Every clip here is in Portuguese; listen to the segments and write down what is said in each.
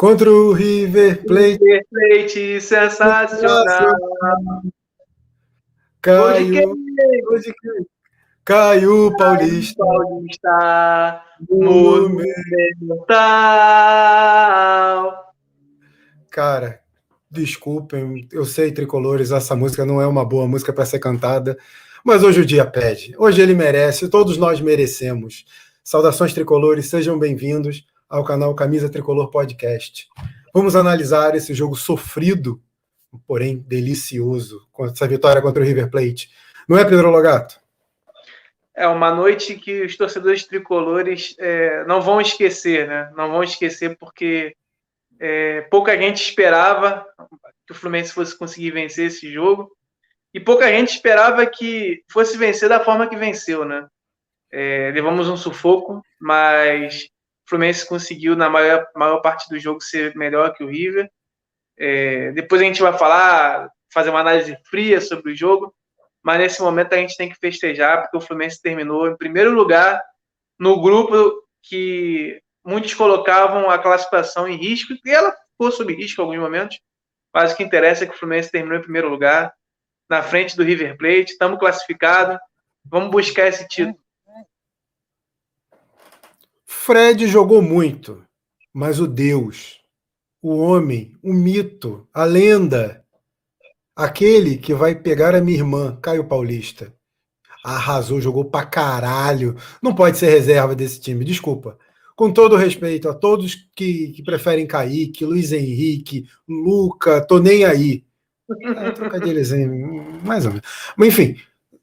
Contra o River Plate. River Plate, sensacional. Caiu. Caiu Paulista. Paulista. Monumental. Cara, desculpem, eu sei, tricolores, essa música não é uma boa música para ser cantada, mas hoje o dia pede. Hoje ele merece, todos nós merecemos. Saudações tricolores, sejam bem-vindos ao canal Camisa Tricolor Podcast. Vamos analisar esse jogo sofrido, porém delicioso, com essa vitória contra o River Plate. Não é, Pedro Logato? É uma noite que os torcedores tricolores é, não vão esquecer, né? Não vão esquecer porque é, pouca gente esperava que o Fluminense fosse conseguir vencer esse jogo e pouca gente esperava que fosse vencer da forma que venceu, né? É, levamos um sufoco, mas Fluminense conseguiu na maior, maior parte do jogo ser melhor que o River. É, depois a gente vai falar, fazer uma análise fria sobre o jogo, mas nesse momento a gente tem que festejar porque o Fluminense terminou em primeiro lugar no grupo que muitos colocavam a classificação em risco, e ela ficou sob risco em alguns momentos, mas o que interessa é que o Fluminense terminou em primeiro lugar, na frente do River Plate, estamos classificados, vamos buscar esse título. Fred jogou muito, mas o Deus, o homem, o mito, a lenda, aquele que vai pegar a minha irmã, Caio Paulista, arrasou, jogou pra caralho. Não pode ser reserva desse time, desculpa com todo respeito a todos que, que preferem Kaique, Luiz Henrique, Luca, tô nem aí. É, trocadilhozinho, mais ou menos. Mas enfim,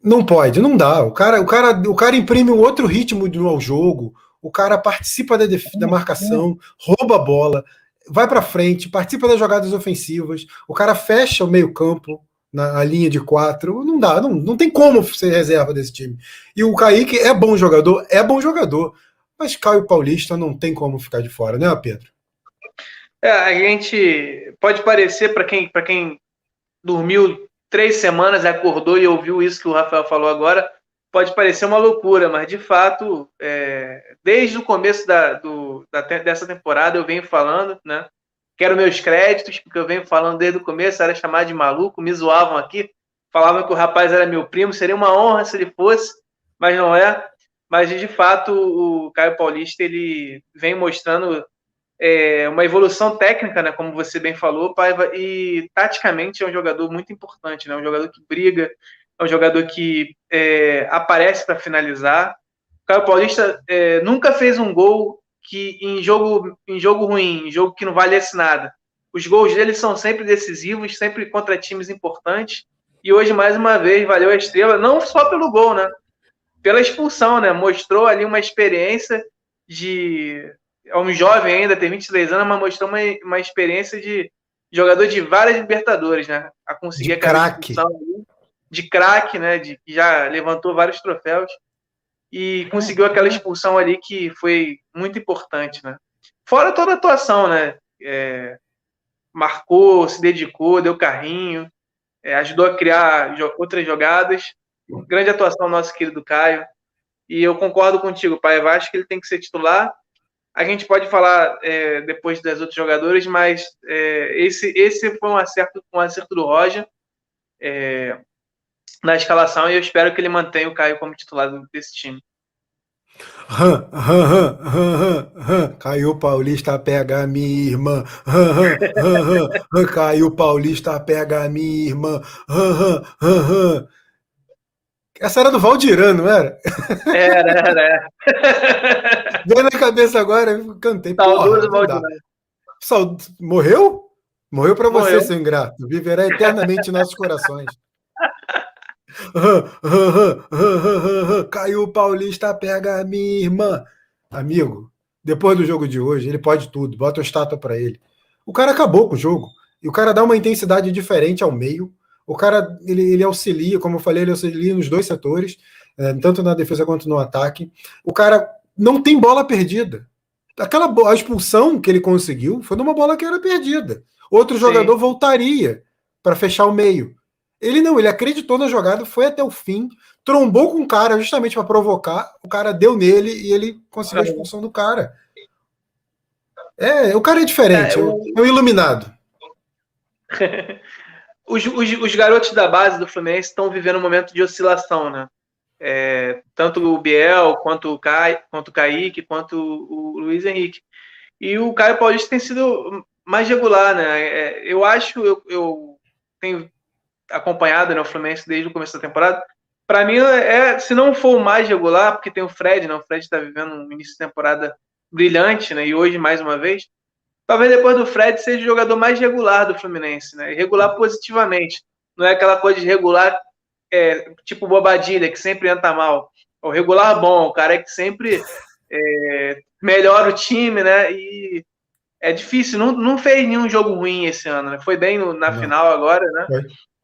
não pode, não dá. O cara, o cara, o cara imprime um outro ritmo ao jogo. O cara participa da, da marcação, rouba a bola, vai para frente, participa das jogadas ofensivas. O cara fecha o meio campo na linha de quatro. Não dá, não, não tem como ser reserva desse time. E o Kaique é bom jogador, é bom jogador. Mas Caio Paulista não tem como ficar de fora, né, Pedro? É, a gente pode parecer para quem, quem dormiu três semanas, acordou e ouviu isso que o Rafael falou agora, pode parecer uma loucura, mas de fato, é, desde o começo da, do, da, dessa temporada eu venho falando, né? Quero meus créditos, porque eu venho falando desde o começo, era chamado de maluco, me zoavam aqui, falavam que o rapaz era meu primo, seria uma honra se ele fosse, mas não é. Mas de fato o Caio Paulista ele vem mostrando é, uma evolução técnica, né, como você bem falou, Paiva, e taticamente é um jogador muito importante, né, um jogador que briga, é um jogador que é, aparece para finalizar. O Caio Paulista é, nunca fez um gol que em jogo em jogo ruim, em jogo que não valesse nada. Os gols dele são sempre decisivos, sempre contra times importantes. E hoje mais uma vez valeu a estrela, não só pelo gol, né? pela expulsão, né? Mostrou ali uma experiência de. É um jovem ainda, tem 23 anos, mas mostrou uma, uma experiência de jogador de várias Libertadores, né? A conseguir de craque. De craque, né? De, que já levantou vários troféus e conseguiu aquela expulsão ali que foi muito importante, né? Fora toda a atuação, né? É, marcou, se dedicou, deu carrinho, é, ajudou a criar outras jogadas Grande atuação nosso querido Caio. E eu concordo contigo, pai. Eu acho que ele tem que ser titular. A gente pode falar é, depois das outros jogadores, mas é, esse, esse foi um acerto, um acerto do Roger é, na escalação e eu espero que ele mantenha o Caio como titular desse time. Caiu Paulista, pega a minha irmã. Caiu Paulista, pega a minha irmã. Essa era do Valdiran, não era? Era, era. Deu na cabeça agora, cantei. Saudoso Valdiran. Morreu? Morreu para você, seu ingrato. Viverá eternamente em nossos corações. Caiu o Paulista, pega a minha irmã. Amigo, depois do jogo de hoje, ele pode tudo. Bota uma estátua para ele. O cara acabou com o jogo. E o cara dá uma intensidade diferente ao meio. O cara ele, ele auxilia, como eu falei, ele auxilia nos dois setores, é, tanto na defesa quanto no ataque. O cara não tem bola perdida. Aquela a expulsão que ele conseguiu foi numa bola que era perdida. Outro Sim. jogador voltaria para fechar o meio. Ele não, ele acreditou na jogada, foi até o fim, trombou com o cara justamente para provocar. O cara deu nele e ele conseguiu a expulsão do cara. É, o cara é diferente, é, o... é um iluminado. os, os, os, garotos da base do Fluminense estão vivendo um momento de oscilação, né? É, tanto o Biel, quanto o, Kai, quanto o Kaique, quanto o, o Luiz Henrique. E o Caio Paulista tem sido mais regular, né? É, eu acho, eu, eu tenho acompanhado né, o Fluminense desde o começo da temporada. Para mim, é, se não for o mais regular, porque tem o Fred, né? O Fred está vivendo um início de temporada brilhante, né? E hoje, mais uma vez, talvez depois do Fred seja o jogador mais regular do Fluminense, né? Regular positivamente. Não é aquela coisa de regular, é, tipo Bobadilha, que sempre entra mal. O regular bom, o cara é que sempre é, melhora o time, né? E é difícil, não, não fez nenhum jogo ruim esse ano, né? Foi bem no, na não. final agora, né?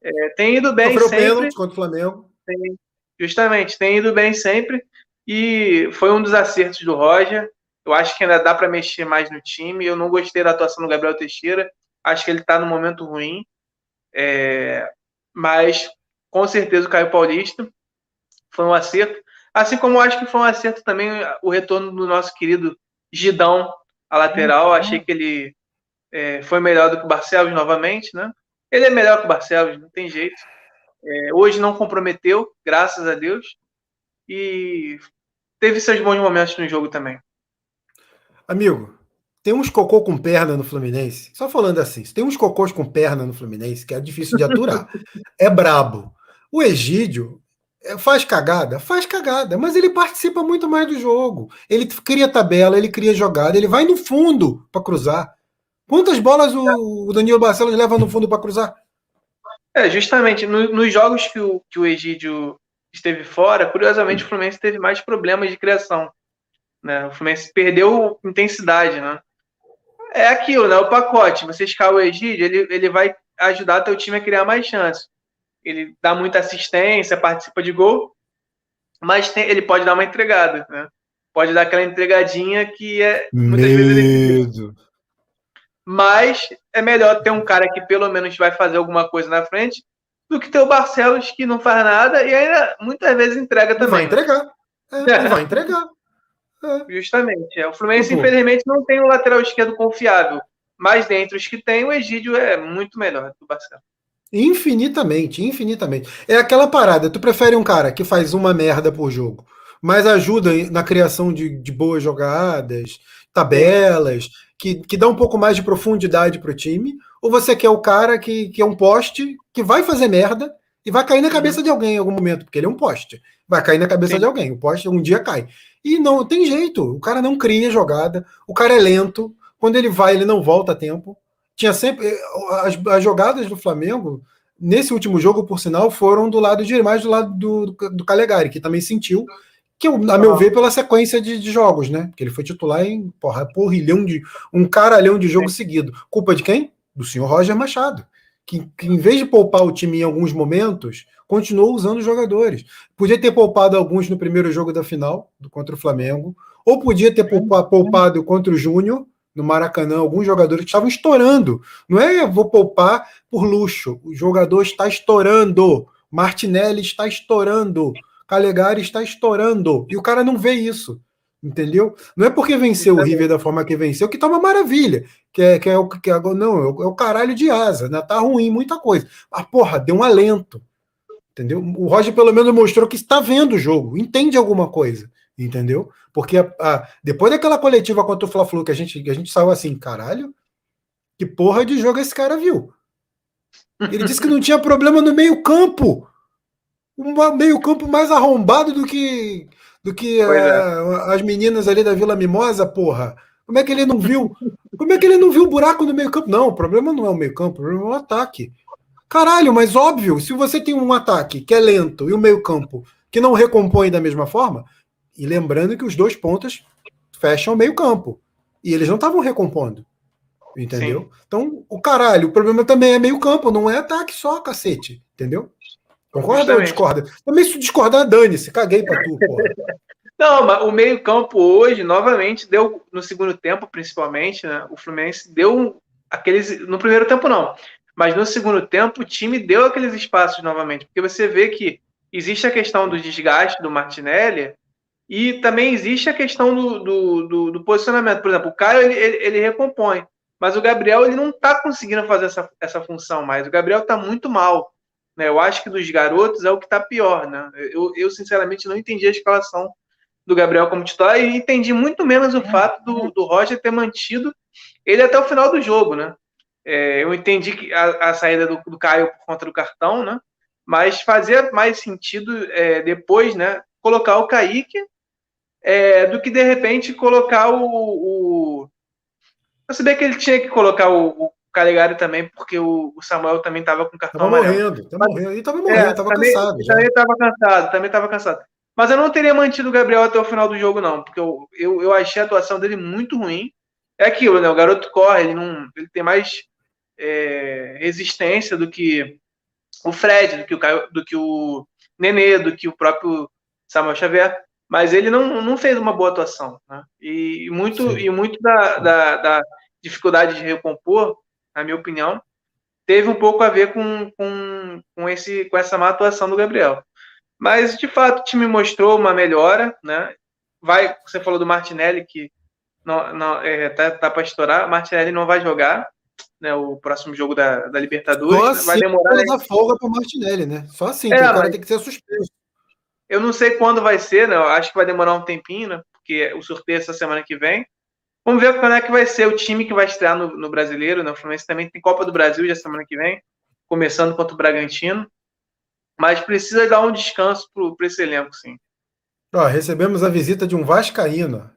É, tem ido bem Sofreu sempre. Pênalti contra o Flamengo. Tem, justamente, tem ido bem sempre. E foi um dos acertos do Roger. Eu acho que ainda dá para mexer mais no time. Eu não gostei da atuação do Gabriel Teixeira. Acho que ele está no momento ruim. É, mas, com certeza, o Caio Paulista foi um acerto. Assim como eu acho que foi um acerto também o retorno do nosso querido Gidão, a lateral. Uhum. Achei que ele é, foi melhor do que o Barcelos novamente, né? Ele é melhor que o Barcelos, não tem jeito. É, hoje não comprometeu, graças a Deus. E teve seus bons momentos no jogo também. Amigo, tem uns cocô com perna no Fluminense. Só falando assim, tem uns cocôs com perna no Fluminense que é difícil de aturar. é brabo. O Egídio é, faz cagada? Faz cagada, mas ele participa muito mais do jogo. Ele cria tabela, ele cria jogada, ele vai no fundo para cruzar. Quantas bolas o, Danilo Barcelos leva no fundo para cruzar? É, justamente. No, nos jogos que o, que o Egídio esteve fora, curiosamente o Fluminense teve mais problemas de criação. Né? O Fluminense perdeu intensidade, né? É aquilo, né? O pacote. Você escala o Egídio, ele, ele vai ajudar teu time a criar mais chances. Ele dá muita assistência, participa de gol, mas tem, ele pode dar uma entregada, né? Pode dar aquela entregadinha que é muitas Medo. vezes ele... Mas é melhor ter um cara que pelo menos vai fazer alguma coisa na frente do que ter o Barcelos que não faz nada e ainda muitas vezes entrega também. Vai entregar. É, vai entregar. É. Justamente. É. O Fluminense, uhum. infelizmente, não tem um lateral esquerdo confiável. Mas dentre os que tem, o Egídio é muito melhor que o Barcelos. Infinitamente, infinitamente. É aquela parada. Tu prefere um cara que faz uma merda por jogo, mas ajuda na criação de, de boas jogadas, tabelas, que, que dá um pouco mais de profundidade pro time? Ou você quer o cara que, que é um poste, que vai fazer merda e vai cair na cabeça de alguém em algum momento, porque ele é um poste. Vai cair na cabeça Sim. de alguém. O poste um dia cai. E não tem jeito. O cara não cria jogada. O cara é lento. Quando ele vai, ele não volta a tempo. Tinha sempre. As, as jogadas do Flamengo, nesse último jogo, por sinal, foram do lado de mais do lado do, do, do Calegari, que também sentiu. Que, a meu ver, pela sequência de, de, jogos, né? Porque ele foi titular em porra, porrilhão de. um caralhão de jogo seguido. Culpa de quem? Do senhor Roger Machado. Que, que, em vez de poupar o time em alguns momentos, continuou usando os jogadores. Podia ter poupado alguns no primeiro jogo da final, do, contra o Flamengo, ou podia ter poupado, poupado contra o Júnior, no Maracanã, alguns jogadores que estavam estourando. Não é vou poupar por luxo. O jogador está estourando. Martinelli está estourando. Calegari está estourando. E o cara não vê isso. Entendeu? Não é porque venceu o River da forma que venceu que tá uma maravilha. Que é, que é o que é, não, é o, é caralho de asa, né? Tá ruim muita coisa. Mas, porra, deu um alento. Entendeu? O Roger pelo menos mostrou que está vendo o jogo, entende alguma coisa, entendeu? Porque a, a, depois daquela coletiva contra o Fla-Flu que a gente, que a gente saiu assim, caralho, que porra de jogo esse cara viu? Ele disse que não tinha problema no meio-campo. Um meio-campo mais arrombado do que do que é. as meninas ali da Vila Mimosa, porra. Como é que ele não viu? Como é que ele não viu o buraco no meio-campo? Não, o problema não é o meio-campo, o problema é o ataque. Caralho, mas óbvio, se você tem um ataque que é lento e o um meio-campo que não recompõe da mesma forma, e lembrando que os dois pontas fecham o meio-campo. E eles não estavam recompondo. Entendeu? Sim. Então, o caralho, o problema também é meio-campo, não é ataque só, cacete. Entendeu? Concorda ou discorda? Também se discordar, dane-se, caguei pra tu, porra. Não, mas o meio-campo hoje, novamente, deu, no segundo tempo, principalmente, né? O Fluminense deu aqueles. No primeiro tempo, não. Mas no segundo tempo, o time deu aqueles espaços novamente, porque você vê que existe a questão do desgaste do Martinelli, E também existe a questão do, do, do, do posicionamento. Por exemplo, o Caio ele, ele, ele, recompõe, mas o Gabriel ele não está conseguindo fazer essa, essa função mais. O Gabriel está muito mal. Né? Eu acho que dos garotos é o que está pior. Né? Eu, eu, sinceramente, não entendi a escalação do Gabriel como titular e entendi muito menos o fato do, do Roger ter mantido ele até o final do jogo. Né? É, eu entendi que a, a saída do, do, Caio por conta do cartão, né? mas fazia mais sentido é, depois né, colocar o Kaique é, do que de repente colocar o. o... Eu sabia que ele tinha que colocar o, o Calegari também, porque o, Samuel também estava com cartão tava amarelo. Morrendo, tava morrendo, ele estava morrendo, estava é, cansado. Já. Também estava cansado, também estava cansado. Mas eu não teria mantido o Gabriel até o final do jogo, não, porque eu, eu, eu achei a atuação dele muito ruim. É aquilo, né? O garoto corre, ele não. Ele tem mais é, resistência do que o Fred, do que o, Caio, do que o Nenê, do que o próprio Samuel Xavier mas ele não, não fez uma boa atuação. Né? E muito, e muito da, da, da, dificuldade de recompor, na minha opinião, teve um pouco a ver com, com, com, esse, com essa má atuação do Gabriel. Mas, de fato, o time mostrou uma melhora. Né? Vai, você falou do Martinelli, que não, não, é, tá, tá para estourar. Martinelli não vai jogar né, o próximo jogo da, da Libertadores. Só né? vai assim demorar. Dar folga para Martinelli, né? Só assim, é, o cara tem que ser suspenso. Eu não sei quando vai ser, né? Eu acho que vai demorar um tempinho, né? Porque o sorteio é essa semana que vem. Vamos ver quando é que vai ser o time que vai estrear no, no Brasileiro, né? O Fluminense também tem Copa do Brasil já semana que vem, começando contra o Bragantino. Mas precisa dar um descanso para esse elenco, sim. Ó, recebemos a visita de um Vascaíno.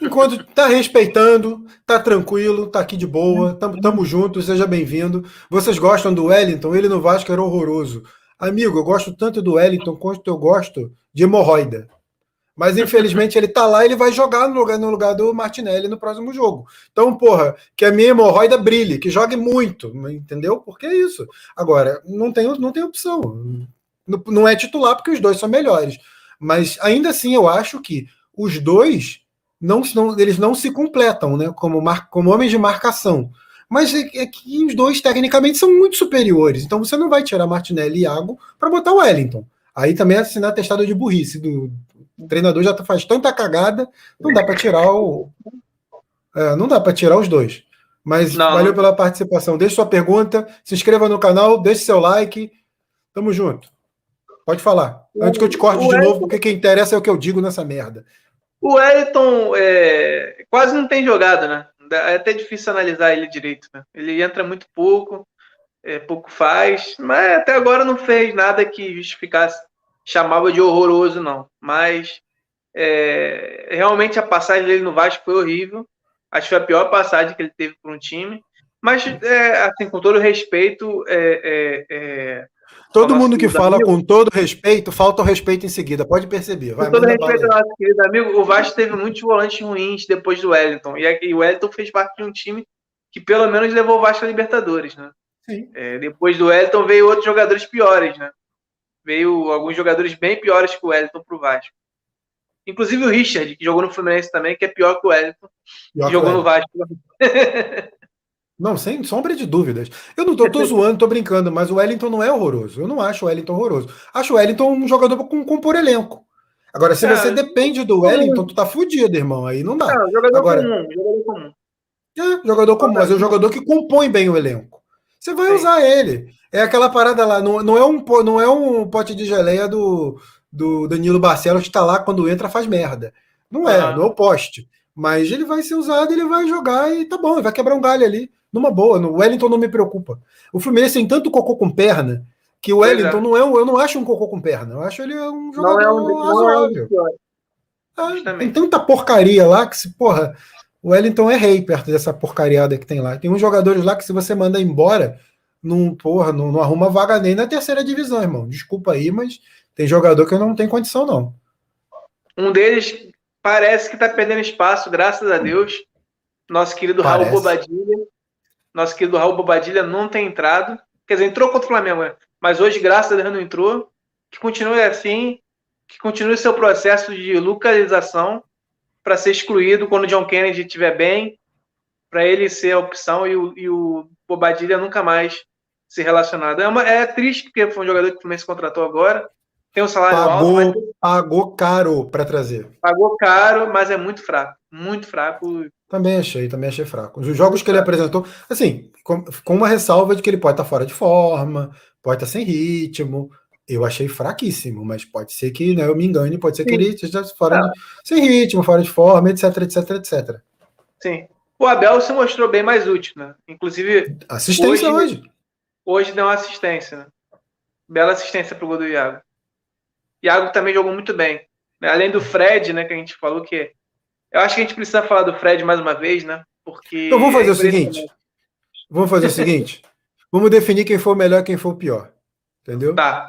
Enquanto tá respeitando, tá tranquilo, tá aqui de boa, tamo, tamo seja bem-vindo. Vocês gostam do Wellington? Ele no Vasco era horroroso. Amigo, eu gosto tanto do Wellington quanto eu gosto de hemorroida. Mas infelizmente ele tá lá ele vai jogar no lugar, no lugar do Martinelli no próximo jogo. Então, porra, que a minha hemorroida brilhe, que jogue muito, entendeu? Porque é isso. Agora, não tem, não tem opção. Não é titular porque os dois são melhores. Mas ainda assim eu acho que os dois não, não eles não se completam, né? Como, mar, como homens de marcação. Mas é, é, que os dois, tecnicamente, são muito superiores. Então você não vai tirar Martinelli e Iago para botar o Wellington. Aí também é assinar testado de burrice. Do, o treinador já faz tanta cagada, não dá para tirar o. É, não dá para tirar os dois. Mas não. valeu pela participação. Deixe sua pergunta, se inscreva no canal, deixe seu like. Tamo junto. Pode falar. Antes que eu te corte de novo, porque quem interessa é o que eu digo nessa merda. O Wellington é, quase não tem jogado, né? é até difícil analisar ele direito. Né? Ele entra muito pouco, é, pouco faz, mas até agora não fez nada que justificasse, chamava de horroroso, não. Mas é, realmente a passagem dele no Vasco foi horrível. Acho que foi a pior passagem que ele teve por um time. Mas, é, assim, com todo respeito, é, é, é Todo mundo que fala amigo. com todo respeito, falta o respeito em seguida, pode perceber. Vai, com todo respeito, nosso querido amigo, o Vasco teve muitos volantes ruins depois do Wellington. E o Wellington fez parte de um time que pelo menos levou o Vasco a Libertadores, né? É, depois do Wellington veio outros jogadores piores, né? Veio alguns jogadores bem piores que o Wellington pro Vasco. Inclusive o Richard, que jogou no Fluminense também, que é pior que o Wellington, pior que jogou no Vasco. Não, sem sombra de dúvidas. Eu não tô, tô zoando, tô brincando, mas o Wellington não é horroroso. Eu não acho o Wellington horroroso. Acho o Wellington um jogador com compor elenco. Agora, se é, você depende do Wellington, tu tá fudido, irmão. Aí não dá. É, jogador Agora, comum, jogador comum. É, jogador comum, mas é um jogador que compõe bem o elenco. Você vai Sim. usar ele. É aquela parada lá, não, não, é, um, não é um pote de geleia do, do Danilo Barcelos que tá lá quando entra faz merda. Não é, não é o poste. Mas ele vai ser usado, ele vai jogar e tá bom, ele vai quebrar um galho ali numa boa. No Wellington não me preocupa. O Fluminense tem tanto cocô com perna que o Wellington é. não é um, eu não acho um cocô com perna. Eu acho ele um jogador não é um, razoável. É um tem tanta porcaria lá que se, porra, o Wellington é rei perto dessa porcariada que tem lá. Tem uns jogadores lá que se você mandar embora, não, porra, não, não arruma vaga nem na terceira divisão, irmão. Desculpa aí, mas tem jogador que não tem condição, não. Um deles parece que tá perdendo espaço, graças a Deus. Nosso querido parece. Raul Bobadilha nosso querido Raul Bobadilha não tem entrado. Quer dizer, entrou contra o Flamengo, né? mas hoje, graças a Deus, não entrou. Que continue assim, que continue seu processo de localização para ser excluído quando o John Kennedy estiver bem, para ele ser a opção e o, e o Bobadilha nunca mais ser relacionado. É, uma, é triste porque foi um jogador que o Fluminense contratou agora, tem um salário pagou, alto. Mas... Pagou caro para trazer. Pagou caro, mas é muito fraco. Muito fraco. Também achei, também achei fraco. Os jogos que ele apresentou, assim, com, com uma ressalva de que ele pode estar tá fora de forma, pode estar tá sem ritmo. Eu achei fraquíssimo, mas pode ser que né, eu me engane, pode ser Sim. que ele esteja fora de, sem ritmo, fora de forma, etc, etc, etc. Sim. O Abel se mostrou bem mais útil, né? Inclusive. Assistência hoje. Hoje, hoje deu uma assistência, né? Bela assistência pro gol do Iago. Iago também jogou muito bem. Né? Além do Fred, né, que a gente falou que. Eu acho que a gente precisa falar do Fred mais uma vez, né? Porque. Então vamos fazer é o seguinte. Vamos fazer o seguinte. Vamos definir quem foi o melhor e quem foi o pior. Entendeu? Tá.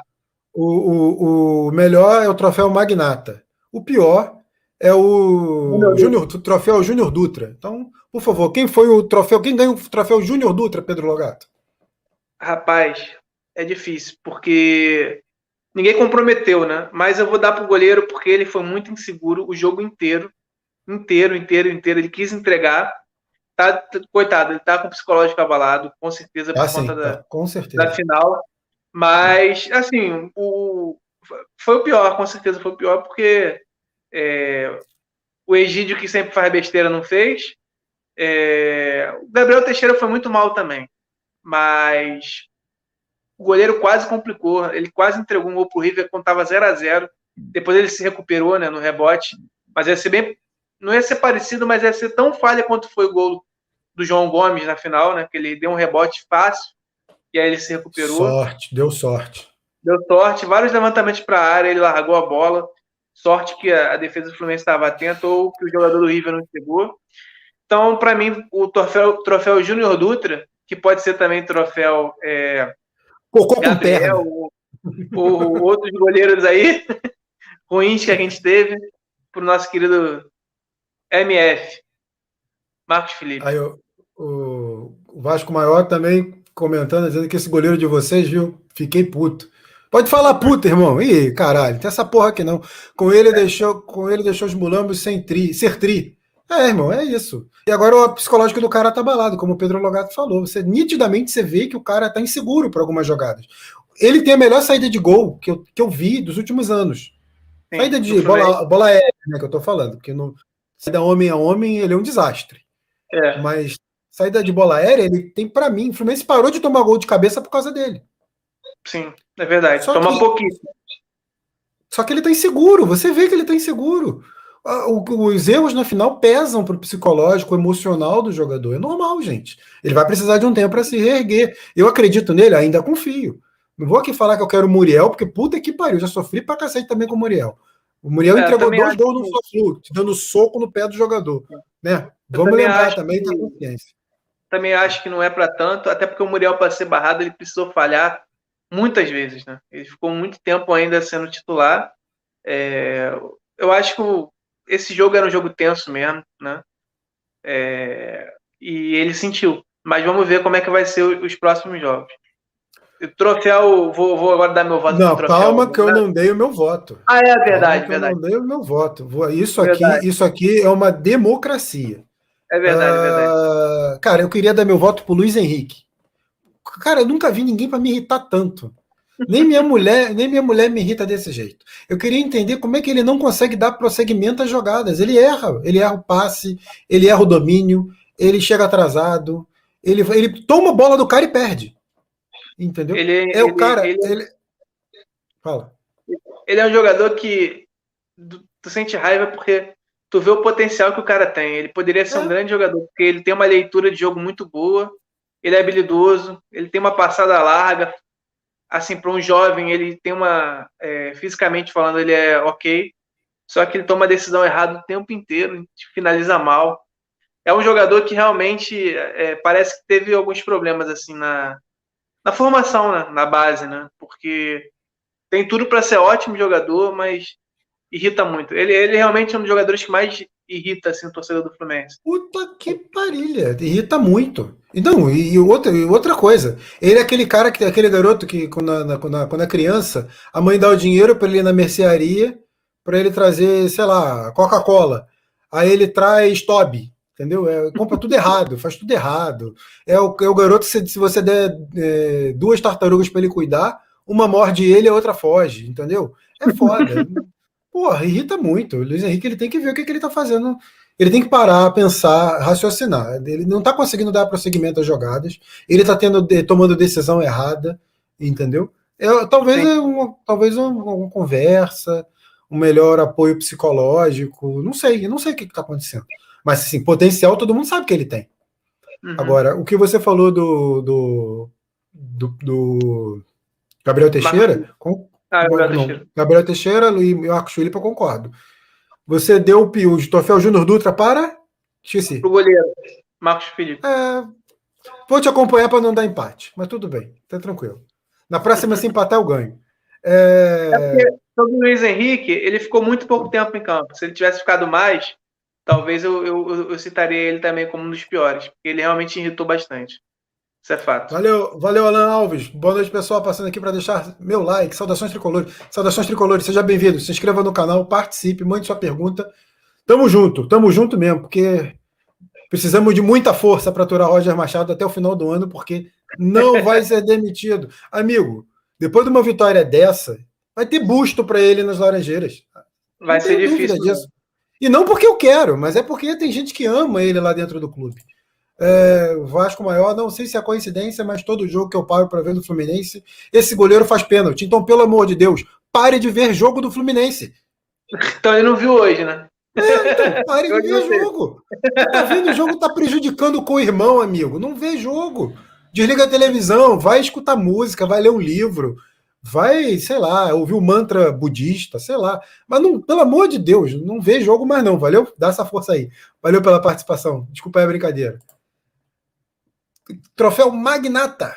O, o, o melhor é o troféu Magnata. O pior é o Júnior, troféu Júnior Dutra. Então, por favor, quem foi o troféu? Quem ganhou o troféu Júnior Dutra, Pedro Logato? Rapaz, é difícil, porque ninguém comprometeu, né? Mas eu vou dar pro goleiro porque ele foi muito inseguro o jogo inteiro. Inteiro, inteiro, inteiro. Ele quis entregar. Tá, coitado, ele tá com o psicológico abalado, com certeza, por ah, conta sim, da, tá, com certeza. da final. Mas, assim, o, foi o pior, com certeza foi o pior, porque é, o Egídio, que sempre faz besteira, não fez. É, o Gabriel Teixeira foi muito mal também. Mas o goleiro quase complicou. Ele quase entregou um gol pro River quando estava 0 a 0 Depois ele se recuperou né, no rebote. Mas ia ser bem. Não ia ser parecido, mas ia ser tão falha quanto foi o gol do João Gomes na final, né? Que ele deu um rebote fácil e aí ele se recuperou. Sorte, deu sorte. Deu sorte, vários levantamentos para a área, ele largou a bola. Sorte que a, defesa do Fluminense estava atenta ou que o jogador do River não chegou. Então, para mim, o troféu, troféu Júnior Dutra, que pode ser também troféu é, Cocô Gabriel, ou, ou outros goleiros aí ruins que a gente teve, para o nosso querido MF, Marcos Felipe. Aí, o, o Vasco Maior também comentando, dizendo que esse goleiro de vocês, viu? Fiquei puto. Pode falar puta, irmão. Ih, caralho, tem essa porra aqui não. Com ele deixou, com ele deixou os mulambos sem tri, ser tri. É, irmão, é isso. E agora o psicológico do cara tá abalado, como o Pedro Logato falou. Você nitidamente você vê que o cara tá inseguro para algumas jogadas. Ele tem a melhor saída de gol que eu, que eu vi dos últimos anos. Sim, saída de bola, bola aérea, né, que eu tô falando, porque no saída homem a homem, ele é um desastre. É. Mas saída de bola aérea, ele tem para mim, o Fluminense parou de tomar gol de cabeça por causa dele. Sim, é verdade. Só Toma que, pouquíssimo. Só que ele tá inseguro, você vê que ele tá inseguro. Os erros na final pesam para o psicológico, emocional do jogador. É normal, gente. Ele vai precisar de um tempo para se reerguer. Eu acredito nele, ainda confio. Não vou aqui falar que eu quero o Muriel, porque puta que pariu, já sofri pra cacete também com o Muriel. O Muriel é, entregou dois gols no Fla-Flu, dando soco no pé do jogador. Né? Vamos também lembrar também da confiança. Também acho que não é para tanto, até porque o Muriel, para ser barrado, ele precisou falhar muitas vezes, né? Ele ficou muito tempo ainda sendo titular. É, eu acho que esse jogo era um jogo tenso mesmo, né? É, e ele sentiu. Mas vamos ver como é que vai ser os próximos jogos. O troféu, vou, vou agora dar meu voto. Não, troféu, calma que eu não dei o meu voto. Ah, é verdade, verdade. Eu não dei o meu voto. Isso verdade. aqui, isso aqui é uma democracia. É verdade, é verdade. Cara, eu queria dar meu voto pro Luiz Henrique. Cara, eu nunca vi ninguém para me irritar tanto. Nem minha mulher, nem minha mulher me irrita desse jeito. Eu queria entender como é que ele não consegue dar prosseguimento às jogadas. Ele erra, ele erra o passe, ele erra o domínio, ele chega atrasado, ele, ele toma a bola do cara e perde. Entendeu? Ele, é ele, o cara. Ele, ele... Fala. Ele é um jogador que tu sente raiva porque tu vê o potencial que o cara tem. Ele poderia ser é. um grande jogador, porque ele tem uma leitura de jogo muito boa, ele é habilidoso, ele tem uma passada larga. Assim, para um jovem, ele tem uma. É, fisicamente falando, ele é ok. Só que ele toma a decisão errada o tempo inteiro, finaliza mal. É um jogador que realmente é, parece que teve alguns problemas assim na, na formação, né, na base, né? Porque tem tudo para ser ótimo jogador, mas irrita muito. Ele, ele realmente é um dos jogadores que mais irrita assim, o torcedor do Fluminense. Puta que parilha, irrita muito. Então, e, e, outra, e outra coisa, ele é aquele cara, que aquele garoto que, quando, na, quando, quando é criança, a mãe dá o dinheiro para ele ir na mercearia para ele trazer, sei lá, Coca-Cola. Aí ele traz Toby, entendeu? É, compra tudo errado, faz tudo errado. É o, é o garoto, se, se você der é, duas tartarugas para ele cuidar, uma morde ele, a outra foge, entendeu? É foda. Porra, irrita muito. O Luiz Henrique ele tem que ver o que, que ele tá fazendo. Ele tem que parar, pensar, raciocinar. Ele não tá conseguindo dar prosseguimento às jogadas. Ele tá tendo, tomando decisão errada, entendeu? É, talvez é uma, talvez uma, uma, conversa, um melhor apoio psicológico. Não sei, não sei o que, está acontecendo. Mas assim, potencial todo mundo sabe que ele tem. Uhum. Agora, o que você falou do, do, do, do Gabriel Teixeira, ah, Gabriel, Teixeira. Gabriel Teixeira e Marcos Felipe, eu concordo. Você deu o pio de troféu Júnior Dutra para. Esqueci. Pro goleiro, Marcos Felipe. É, vou te acompanhar para não dar empate, mas tudo bem, tá tranquilo. Na próxima, se empatar, eu ganho. É... é porque, sobre o Luiz Henrique, ele ficou muito pouco tempo em campo. Se ele tivesse ficado mais, talvez eu, eu, eu citaria ele também como um dos piores, porque ele realmente irritou bastante. Isso é fato. Valeu, valeu, Alan Alves. Boa noite, pessoal. Passando aqui para deixar meu like. Saudações tricolores. Saudações tricolores. Seja bem-vindo. Se inscreva no canal, participe, mande sua pergunta. Tamo junto, tamo junto mesmo, porque precisamos de muita força para aturar Roger Machado até o final do ano, porque não vai ser demitido. Amigo, depois de uma vitória dessa, vai ter busto para ele nas Laranjeiras. Vai ser difícil. Disso. E não porque eu quero, mas é porque tem gente que ama ele lá dentro do clube. É, Vasco maior, não sei se é coincidência, mas todo jogo que eu paro para ver do Fluminense, esse goleiro faz pênalti. Então, pelo amor de Deus, pare de ver jogo do Fluminense. Então ele não viu hoje, né? É, então, pare de ver jogo. Tá vendo o jogo, tá prejudicando com o irmão, amigo. Não vê jogo. Desliga a televisão, vai escutar música, vai ler um livro, vai, sei lá, ouvir o um mantra budista, sei lá. Mas não, pelo amor de Deus, não vê jogo mais não, valeu? Dá essa força aí. Valeu pela participação. Desculpa aí a brincadeira. Troféu Magnata.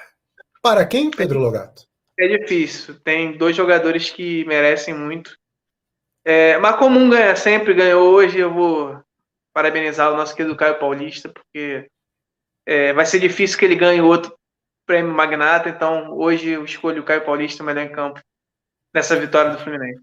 Para quem, Pedro Logato? É difícil. Tem dois jogadores que merecem muito. É, mas como um ganha sempre, ganhou hoje, eu vou parabenizar o nosso querido Caio Paulista, porque é, vai ser difícil que ele ganhe outro prêmio Magnata, então hoje eu escolho o Caio Paulista melhor em campo nessa vitória do Fluminense.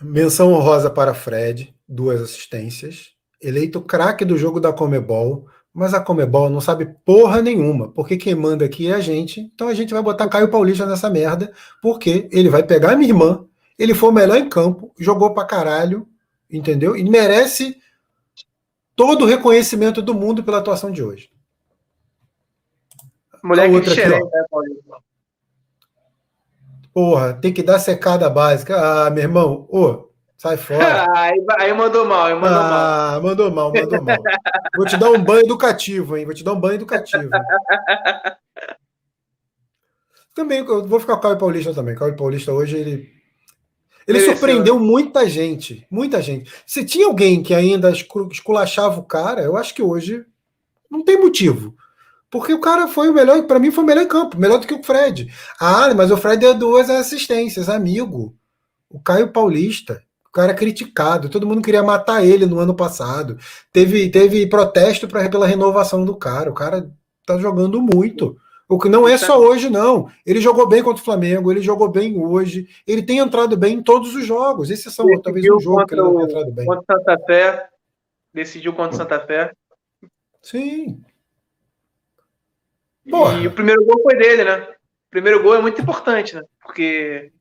Menção honrosa para Fred, duas assistências. Eleito craque do jogo da Comebol. Mas a Comebol não sabe porra nenhuma, porque quem manda aqui é a gente. Então a gente vai botar Caio Paulista nessa merda, porque ele vai pegar a minha irmã, ele foi o melhor em campo, jogou pra caralho, entendeu? E merece todo o reconhecimento do mundo pela atuação de hoje. Mulher outra aqui, né, Porra, tem que dar secada básica. Ah, meu irmão, ô, Sai fora. aí, aí, mandou mal, aí mandou ah, mal. Mandou mal, mandou mal. Vou te dar um banho educativo, hein? Vou te dar um banho educativo. também, eu vou ficar com o Caio Paulista também. O Caio Paulista hoje, ele. Ele surpreendeu muita gente. Muita gente. Se tinha alguém que ainda esculachava o cara, eu acho que hoje não tem motivo. Porque o cara foi o melhor, para mim foi o melhor em campo, melhor do que o Fred. Ah, mas o Fred deu duas assistências, amigo. O Caio Paulista cara criticado, todo mundo queria matar ele no ano passado. Teve, teve protesto pra, pela renovação do cara. O cara tá jogando muito. O que não é só hoje, não. Ele jogou bem contra o Flamengo, ele jogou bem hoje, ele tem entrado bem em todos os jogos. Esses são decidiu talvez um jogo que ele não tem entrado bem. Contra Santa Fé, decidiu contra o Santa Fé. Sim. Porra. E o primeiro gol foi dele, né? O primeiro gol é muito importante, né? Porque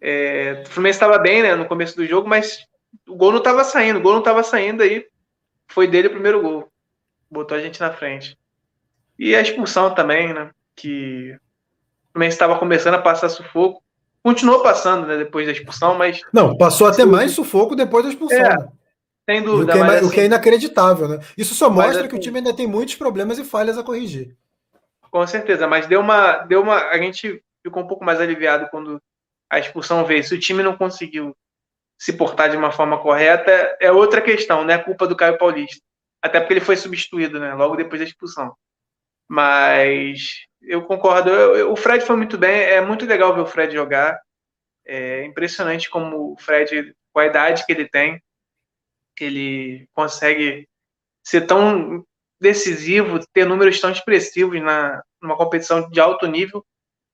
é, o Fluminense estava bem né, no começo do jogo, mas o gol não estava saindo, o gol não estava saindo aí. Foi dele o primeiro gol. Botou a gente na frente. E a expulsão também, né? Que o Fluminense estava começando a passar sufoco. Continuou passando, né? Depois da expulsão, mas. Não, passou até mais sufoco depois da expulsão. É, né? Sem dúvida. O que, é, mas, assim, o que é inacreditável, né? Isso só mostra assim, que o time ainda tem muitos problemas e falhas a corrigir. Com certeza, mas deu uma. Deu uma a gente ficou um pouco mais aliviado quando a expulsão veio. Se o time não conseguiu se portar de uma forma correta, é outra questão, não é culpa do Caio Paulista. Até porque ele foi substituído, né? Logo depois da expulsão. Mas eu concordo. Eu, eu, o Fred foi muito bem. É muito legal ver o Fred jogar. É impressionante como o Fred, com a idade que ele tem, que ele consegue ser tão decisivo, ter números tão expressivos na numa competição de alto nível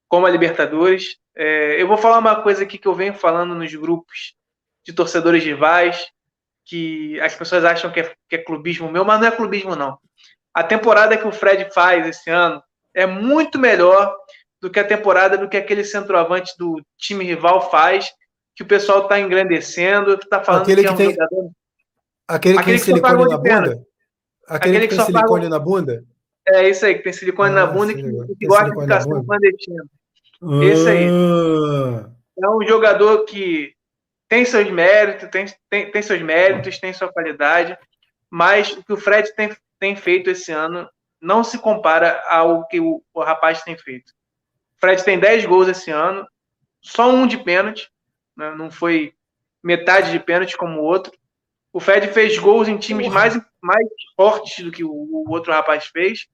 como a Libertadores. É, eu vou falar uma coisa aqui que eu venho falando nos grupos de torcedores rivais, que as pessoas acham que é, que é clubismo meu, mas não é clubismo, não. A temporada que o Fred faz esse ano é muito melhor do que a temporada, do que aquele centroavante do time rival faz, que o pessoal está engrandecendo, está falando aquele que, que é um tem... jogador. Aquele que aquele tem que silicone na bunda? Aquele, aquele que, que tem silicone na bunda? É isso aí, que tem silicone ah, na bunda e que, que gosta de ficar clandestino. Ah. Esse aí. É um jogador que tem seus méritos, tem, tem, tem seus méritos, tem sua qualidade, mas o que o Fred tem, tem feito esse ano não se compara ao que o, o rapaz tem feito. O Fred tem 10 gols esse ano, só um de pênalti, né? não foi metade de pênalti como o outro. O Fred fez gols em times mais, mais fortes do que o, o, outro rapaz fez.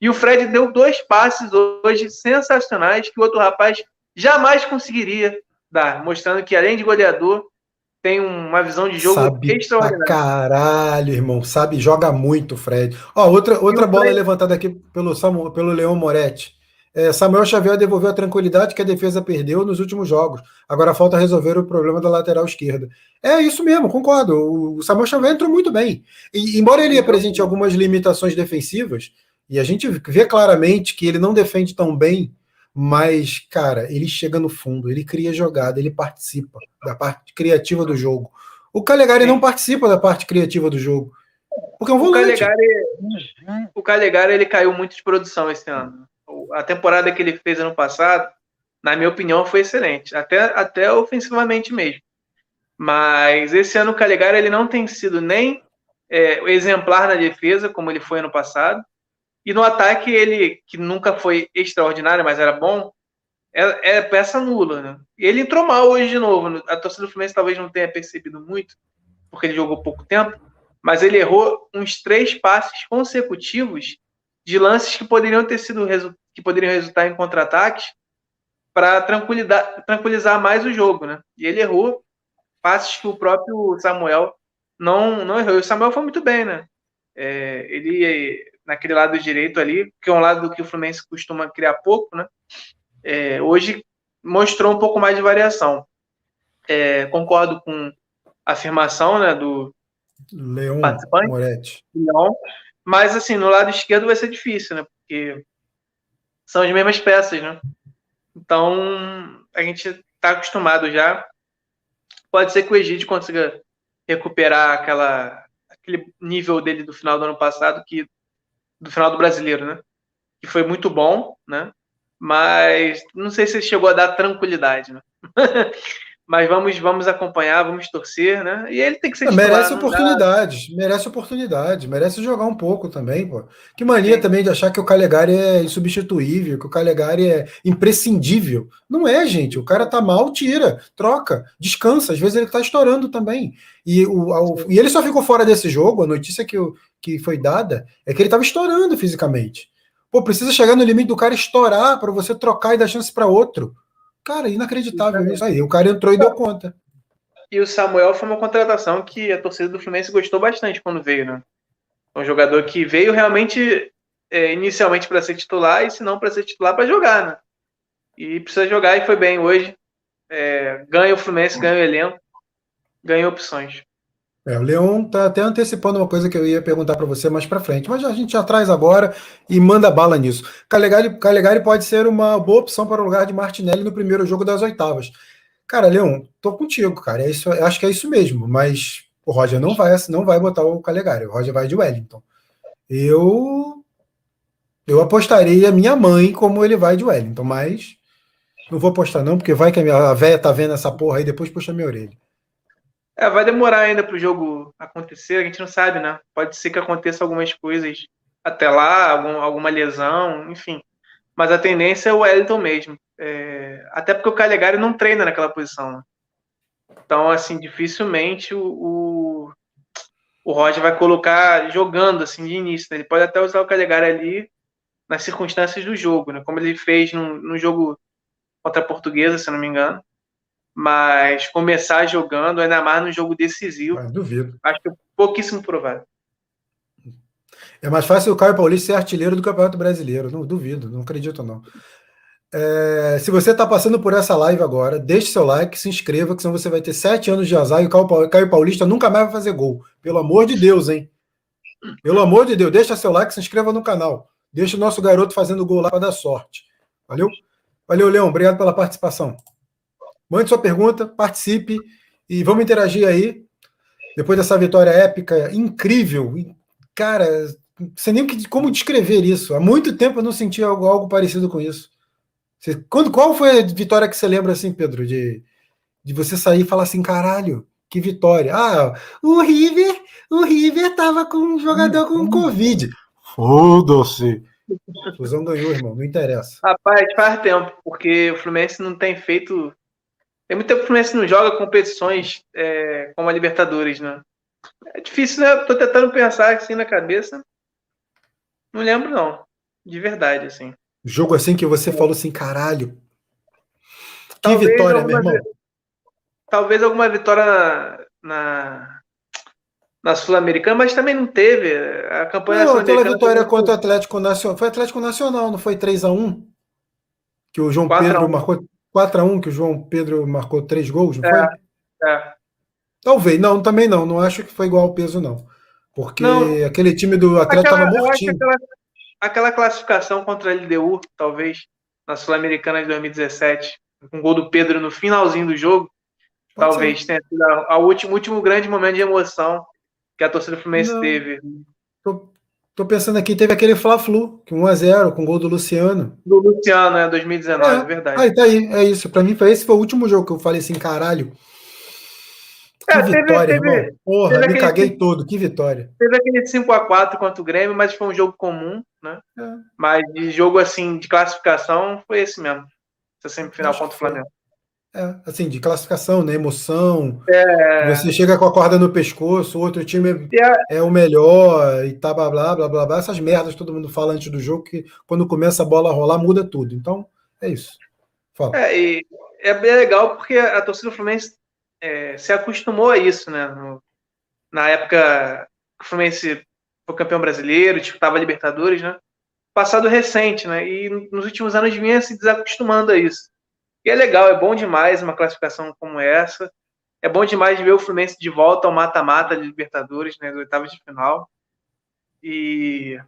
E o Fred deu dois passes hoje sensacionais que o outro rapaz jamais conseguiria dar, mostrando que além de goleador, tem uma visão de jogo sabe extraordinária. Caralho, irmão. Sabe, joga muito, Fred. Ó, outra, outra bola Fred... levantada aqui pelo, Samuel, pelo Leão Moretti. É, Samuel Xavier devolveu a tranquilidade que a defesa perdeu nos últimos jogos. Agora falta resolver o problema da lateral esquerda. É isso mesmo, concordo. O Samuel Xavier entrou muito bem. E, embora ele apresente algumas limitações defensivas, e a gente vê claramente que ele não defende tão bem mas, cara, ele chega no fundo, ele cria jogada, ele participa da parte criativa do jogo. O Calegari não participa da parte criativa do jogo. Porque é um volante. O Calegari, o Calegari ele caiu muito de produção esse ano. A temporada que ele fez ano passado, na minha opinião, foi excelente, até, até ofensivamente mesmo. Mas esse ano o Calegari ele não tem sido nem é, exemplar na defesa, como ele foi ano passado, e no ataque, ele, que nunca foi extraordinário, mas era bom, é, é peça nula, né? Ele entrou mal hoje de novo. A torcida do Fluminense talvez não tenha percebido muito, porque ele jogou pouco tempo, mas ele errou uns três passes consecutivos de lances que poderiam ter sido que poderiam resultar em contra-ataques para tranquilizar mais o jogo, né? E ele errou passes que o próprio Samuel não, não errou. E o Samuel foi muito bem, né? É, ele naquele lado direito ali, que é um lado que o Fluminense costuma criar pouco, né? É, hoje mostrou um pouco mais de variação. É, concordo com a afirmação né, do Leon Moretti. Leon, mas assim, no lado esquerdo vai ser difícil, né? Porque são as mesmas peças, né? Então a gente está acostumado já. Pode ser que o Egídio consiga recuperar aquela, aquele nível dele do final do ano passado, que do final do brasileiro, né? Que foi muito bom, né? Mas não sei se chegou a dar tranquilidade, né? Mas vamos, vamos acompanhar, vamos torcer, né? E ele tem que ser titular, Merece oportunidade, dá... merece oportunidade, merece jogar um pouco também, pô. Que mania Sim. também de achar que o Calegari é insubstituível, que o Calegari é imprescindível. Não é, gente. O cara tá mal, tira, troca, descansa. Às vezes ele tá estourando também. E, o, o e ele só ficou fora desse jogo. A notícia que, que foi dada é que ele tava estourando fisicamente. Pô, precisa chegar no limite do cara estourar para você trocar e dar chance para outro. Cara, inacreditável isso aí. O cara entrou e deu conta. E o Samuel foi uma contratação que a torcida do Fluminense gostou bastante quando veio, né? Um jogador que veio realmente é, inicialmente para ser titular e se não para ser titular para jogar, né? E precisa jogar e foi bem hoje. É, ganha o Fluminense, ganha o elenco, ganha opções. É, o Leon está até antecipando uma coisa que eu ia perguntar para você mais para frente, mas a gente já traz agora e manda bala nisso. Calegari, Calegari pode ser uma boa opção para o lugar de Martinelli no primeiro jogo das oitavas. Cara, Leon, tô contigo, cara. É isso, acho que é isso mesmo, mas o Roger não vai, não vai botar o Calegari, o Roger vai de Wellington. Eu eu apostaria a minha mãe como ele vai de Wellington, mas não vou apostar não, porque vai que a, minha, a véia tá vendo essa porra aí depois puxa minha orelha. É, vai demorar ainda para o jogo acontecer, a gente não sabe, né? Pode ser que aconteça algumas coisas até lá, algum, alguma lesão, enfim. Mas a tendência é o Wellington mesmo. É, até porque o Calegari não treina naquela posição. Né? Então, assim, dificilmente o, o, o Roger vai colocar jogando assim de início. Né? Ele pode até usar o Calegari ali nas circunstâncias do jogo, né? Como ele fez no, no jogo contra a Portuguesa, se não me engano mas começar jogando, ainda mais no jogo decisivo. Ah, duvido. Acho pouquíssimo provável. É mais fácil o Caio Paulista ser artilheiro do Campeonato Brasileiro. Não duvido, não acredito, não. É, se você está passando por essa live agora, deixe seu like, se inscreva, que senão você vai ter sete anos de azar e o Caio Paulista nunca mais vai fazer gol. Pelo amor de Deus, hein? Pelo amor de Deus, deixa seu like, se inscreva no canal. Deixa o nosso garoto fazendo gol lá para dar sorte. Valeu? Valeu, Leão. Obrigado pela participação. Mande sua pergunta, participe e vamos interagir aí. Depois dessa vitória épica, incrível. Cara, não sei nem como descrever isso. Há muito tempo eu não sentia algo, algo parecido com isso. Você, quando, qual foi a vitória que você lembra assim, Pedro? De, de você sair e falar assim, caralho, que vitória. Ah, o River, o River tava com um jogador com Covid. Foda-se. O Fusão ganhou, irmão, não interessa. Rapaz, faz tempo, porque o Fluminense não tem feito. Tem muito tempo que o Fluminense não joga competições é, como a Libertadores, né? É difícil, né? Tô tentando pensar assim na cabeça. Não lembro, não. De verdade, assim. Jogo assim que você falou assim, caralho. Que talvez vitória, meu irmão. Talvez alguma vitória na, na, na Sul-Americana, mas também não teve. A campanha Não, aquela vitória contra o Atlético Nacional. Foi Atlético Nacional, não foi 3x1? Que o João Pedro marcou 4x1, que o João Pedro marcou três gols, não é, foi? É. Talvez, não, também não. Não acho que foi igual ao peso, não. Porque não, aquele time do Atlético estava mortinho. Aquela, aquela, classificação contra a LDU, talvez, na Sul-Americana de 2017, com gol do Pedro no finalzinho do jogo, Pode talvez ser. tenha sido o último, último grande momento de emoção que a torcida do Fluminense não. teve. Tô, tô, pensando aqui, teve aquele Fla-Flu, que 1x0, com gol do Luciano. Do Luciano, é, 2019, é, verdade. Aí, tá aí, é isso. Pra mim, esse foi o último jogo que eu falei assim, caralho, que é, vitória, teve, irmão. Porra, me aquele, caguei todo, que vitória. Teve aquele 5x4 contra o Grêmio, mas foi um jogo comum, né? É. Mas de jogo assim, de classificação, foi esse mesmo. Essa semifinal Acho contra o Flamengo. É, assim, de classificação, né? Emoção. É... Você chega com a corda no pescoço, o outro time é, é o melhor e tá blá, blá blá blá blá Essas merdas todo mundo fala antes do jogo que quando começa a bola a rolar muda tudo. Então, é isso. Fala. É, e é bem legal porque a torcida do Fluminense é, se acostumou a isso, né? No, na época o Fluminense foi campeão brasileiro, disputava tipo, Libertadores, né? Passado recente, né? E nos últimos anos vinha se desacostumando a isso. E é legal, é bom demais uma classificação como essa. É bom demais ver o Fluminense de volta ao mata-mata de Libertadores, né? Do oitavo de final. E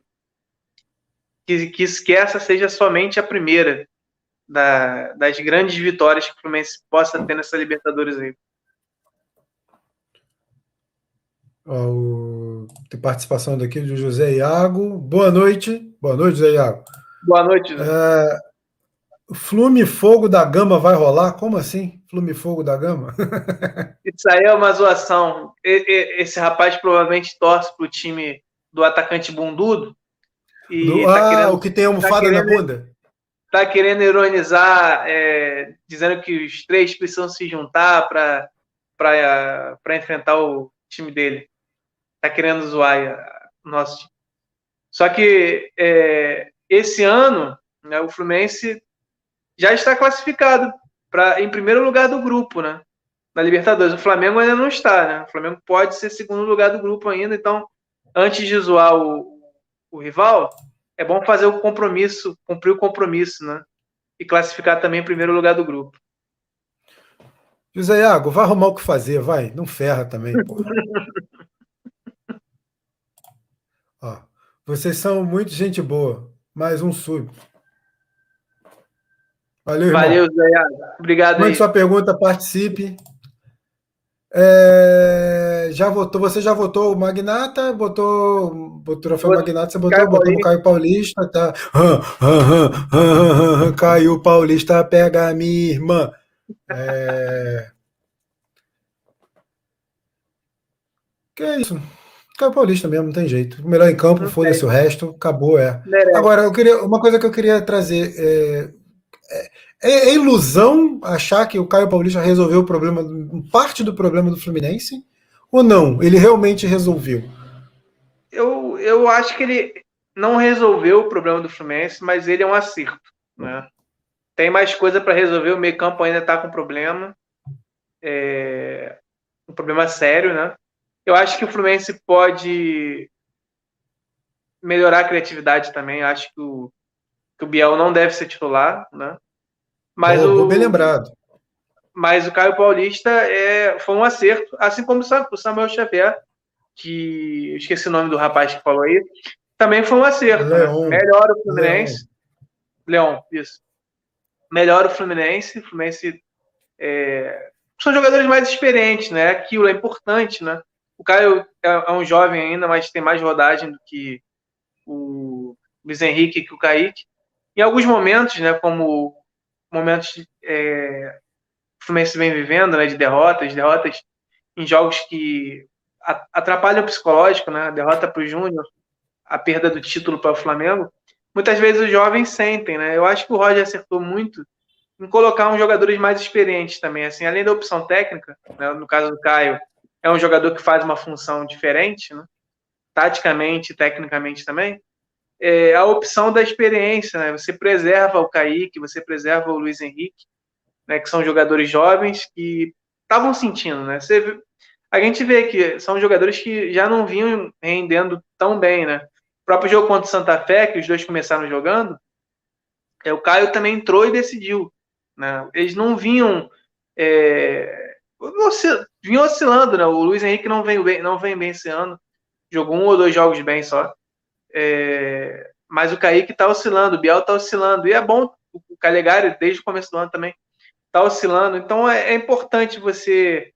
que, que, que essa seja somente a primeira da, das grandes vitórias que o Fluminense possa ter nessa Libertadores aí. o... Tem participação daqui do José Iago. Boa noite. Boa noite, José Iago. Boa noite. É... Flume Fogo da Gama vai rolar? Como assim? Flume Fogo da Gama? Isso aí é uma zoação. Esse rapaz provavelmente torce para o time do atacante bundudo. E do... tá ah, querendo, o que tem almofada tá na bunda? Tá querendo ironizar, é, dizendo que os três precisam se juntar para enfrentar o time dele tá querendo zoar o nosso time. Só que é, esse ano né, o Fluminense já está classificado para em primeiro lugar do grupo, né? Na Libertadores. O Flamengo ainda não está, né? O Flamengo pode ser segundo lugar do grupo ainda, então antes de zoar o, o rival, é bom fazer o compromisso, cumprir o compromisso, né? E classificar também em primeiro lugar do grupo. José Iago, vai arrumar o que fazer, vai. Não ferra também, porra. Ó, vocês são muito gente boa. Mais um sub. Valeu, irmão. Valeu, Zé. Obrigado Mande aí. sua pergunta, participe. É, já votou, você já votou o Magnata, botou, botou o troféu Magnata, você botou, Caio botou o Caio Paulista, tá? Caio Paulista pega a minha irmã. É... Que é isso? Caio Paulista mesmo, não tem jeito. Melhor em campo, foda-se o resto, acabou, é. Agora, eu queria, uma coisa que eu queria trazer. É, é, é, ilusão achar que o Caio Paulista resolveu o problema, parte do problema do Fluminense? Ou não? Ele realmente resolveu? Eu, eu acho que ele não resolveu o problema do Fluminense, mas ele é um acerto. Né? Tem mais coisa para resolver, o meio campo ainda está com problema. É, um problema sério, né? Eu acho que o Fluminense pode melhorar a criatividade também. Acho que o, que o Biel não deve ser titular, né? Mas o, bem lembrado. Mas o Caio Paulista é, foi um acerto, assim como o Samuel Xavier, que eu esqueci o nome do rapaz que falou aí, também foi um acerto. Né? Melhora o Fluminense. Leão, isso. melhora o Fluminense. O Fluminense é, são jogadores mais experientes, né? Aquilo é importante, né? O Caio é, é, um jovem ainda, mas tem mais rodagem do que o Luiz Henrique e que o Kaique. Em alguns momentos, né, como momentos é, o Fluminense vem vivendo, né, de derrotas, derrotas em jogos que atrapalham o psicológico, né, a derrota para o Júnior, a perda do título para o Flamengo, muitas vezes os jovens sentem, né? Eu acho que o Roger acertou muito em colocar uns jogadores mais experientes também, assim, além da opção técnica, né, no caso do Caio, é um jogador que faz uma função diferente, né? taticamente, tecnicamente também, é a opção da experiência, né? Você preserva o Kaique, você preserva o Luiz Henrique, né? Que são jogadores jovens que estavam sentindo, né? Você, a gente vê que são jogadores que já não vinham rendendo tão bem, né? O próprio jogo contra o Santa Fé, que os dois começaram jogando, é, o Caio também entrou e decidiu. Né? Eles não vinham. É, vinham oscilando, né? O Luiz Henrique não vem bem, não vem bem esse ano. Jogou um ou dois jogos bem só. É, mas o Kaique tá oscilando, o Biel tá oscilando. E é bom, o Calegari, desde o começo do ano também, tá oscilando. Então é, é importante você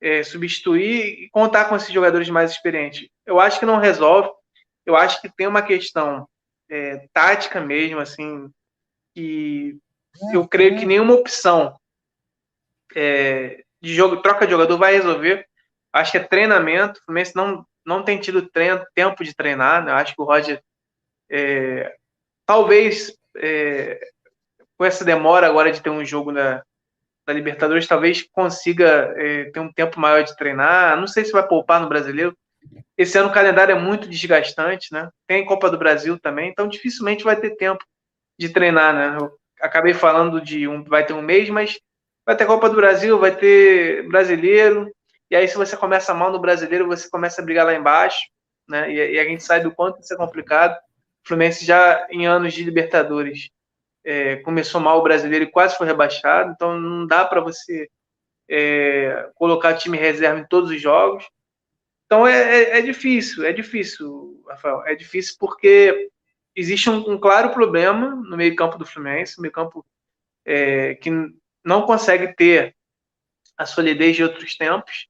é, substituir e contar com esses jogadores mais experientes. Eu acho que não resolve. Eu acho que tem uma questão é, tática mesmo, assim, que eu creio que nenhuma opção é, de jogo, troca de jogador vai resolver. Acho que é treinamento. O Fluminense não, não tem tido treino, tempo de treinar. Né? Acho que o Roger, é, talvez, é, com essa demora agora de ter um jogo na, na Libertadores, talvez consiga é, ter um tempo maior de treinar. Não sei se vai poupar no brasileiro. Esse ano o calendário é muito desgastante, né? Tem Copa do Brasil também, então dificilmente vai ter tempo de treinar, né? Eu acabei falando de um, vai ter um mês, mas vai ter Copa do Brasil, vai ter brasileiro, e aí se você começa mal no brasileiro, você começa a brigar lá embaixo, né? E, e a gente sabe do quanto isso é complicado. O Fluminense já em anos de Libertadores é, começou mal o brasileiro e quase foi rebaixado, então não dá para você é, colocar time reserva em todos os jogos. Então é, é, é, difícil, é difícil, Rafael. É difícil porque existe um, um claro problema no meio-campo do Fluminense, um meio-campo é, que não consegue ter a solidez de outros tempos.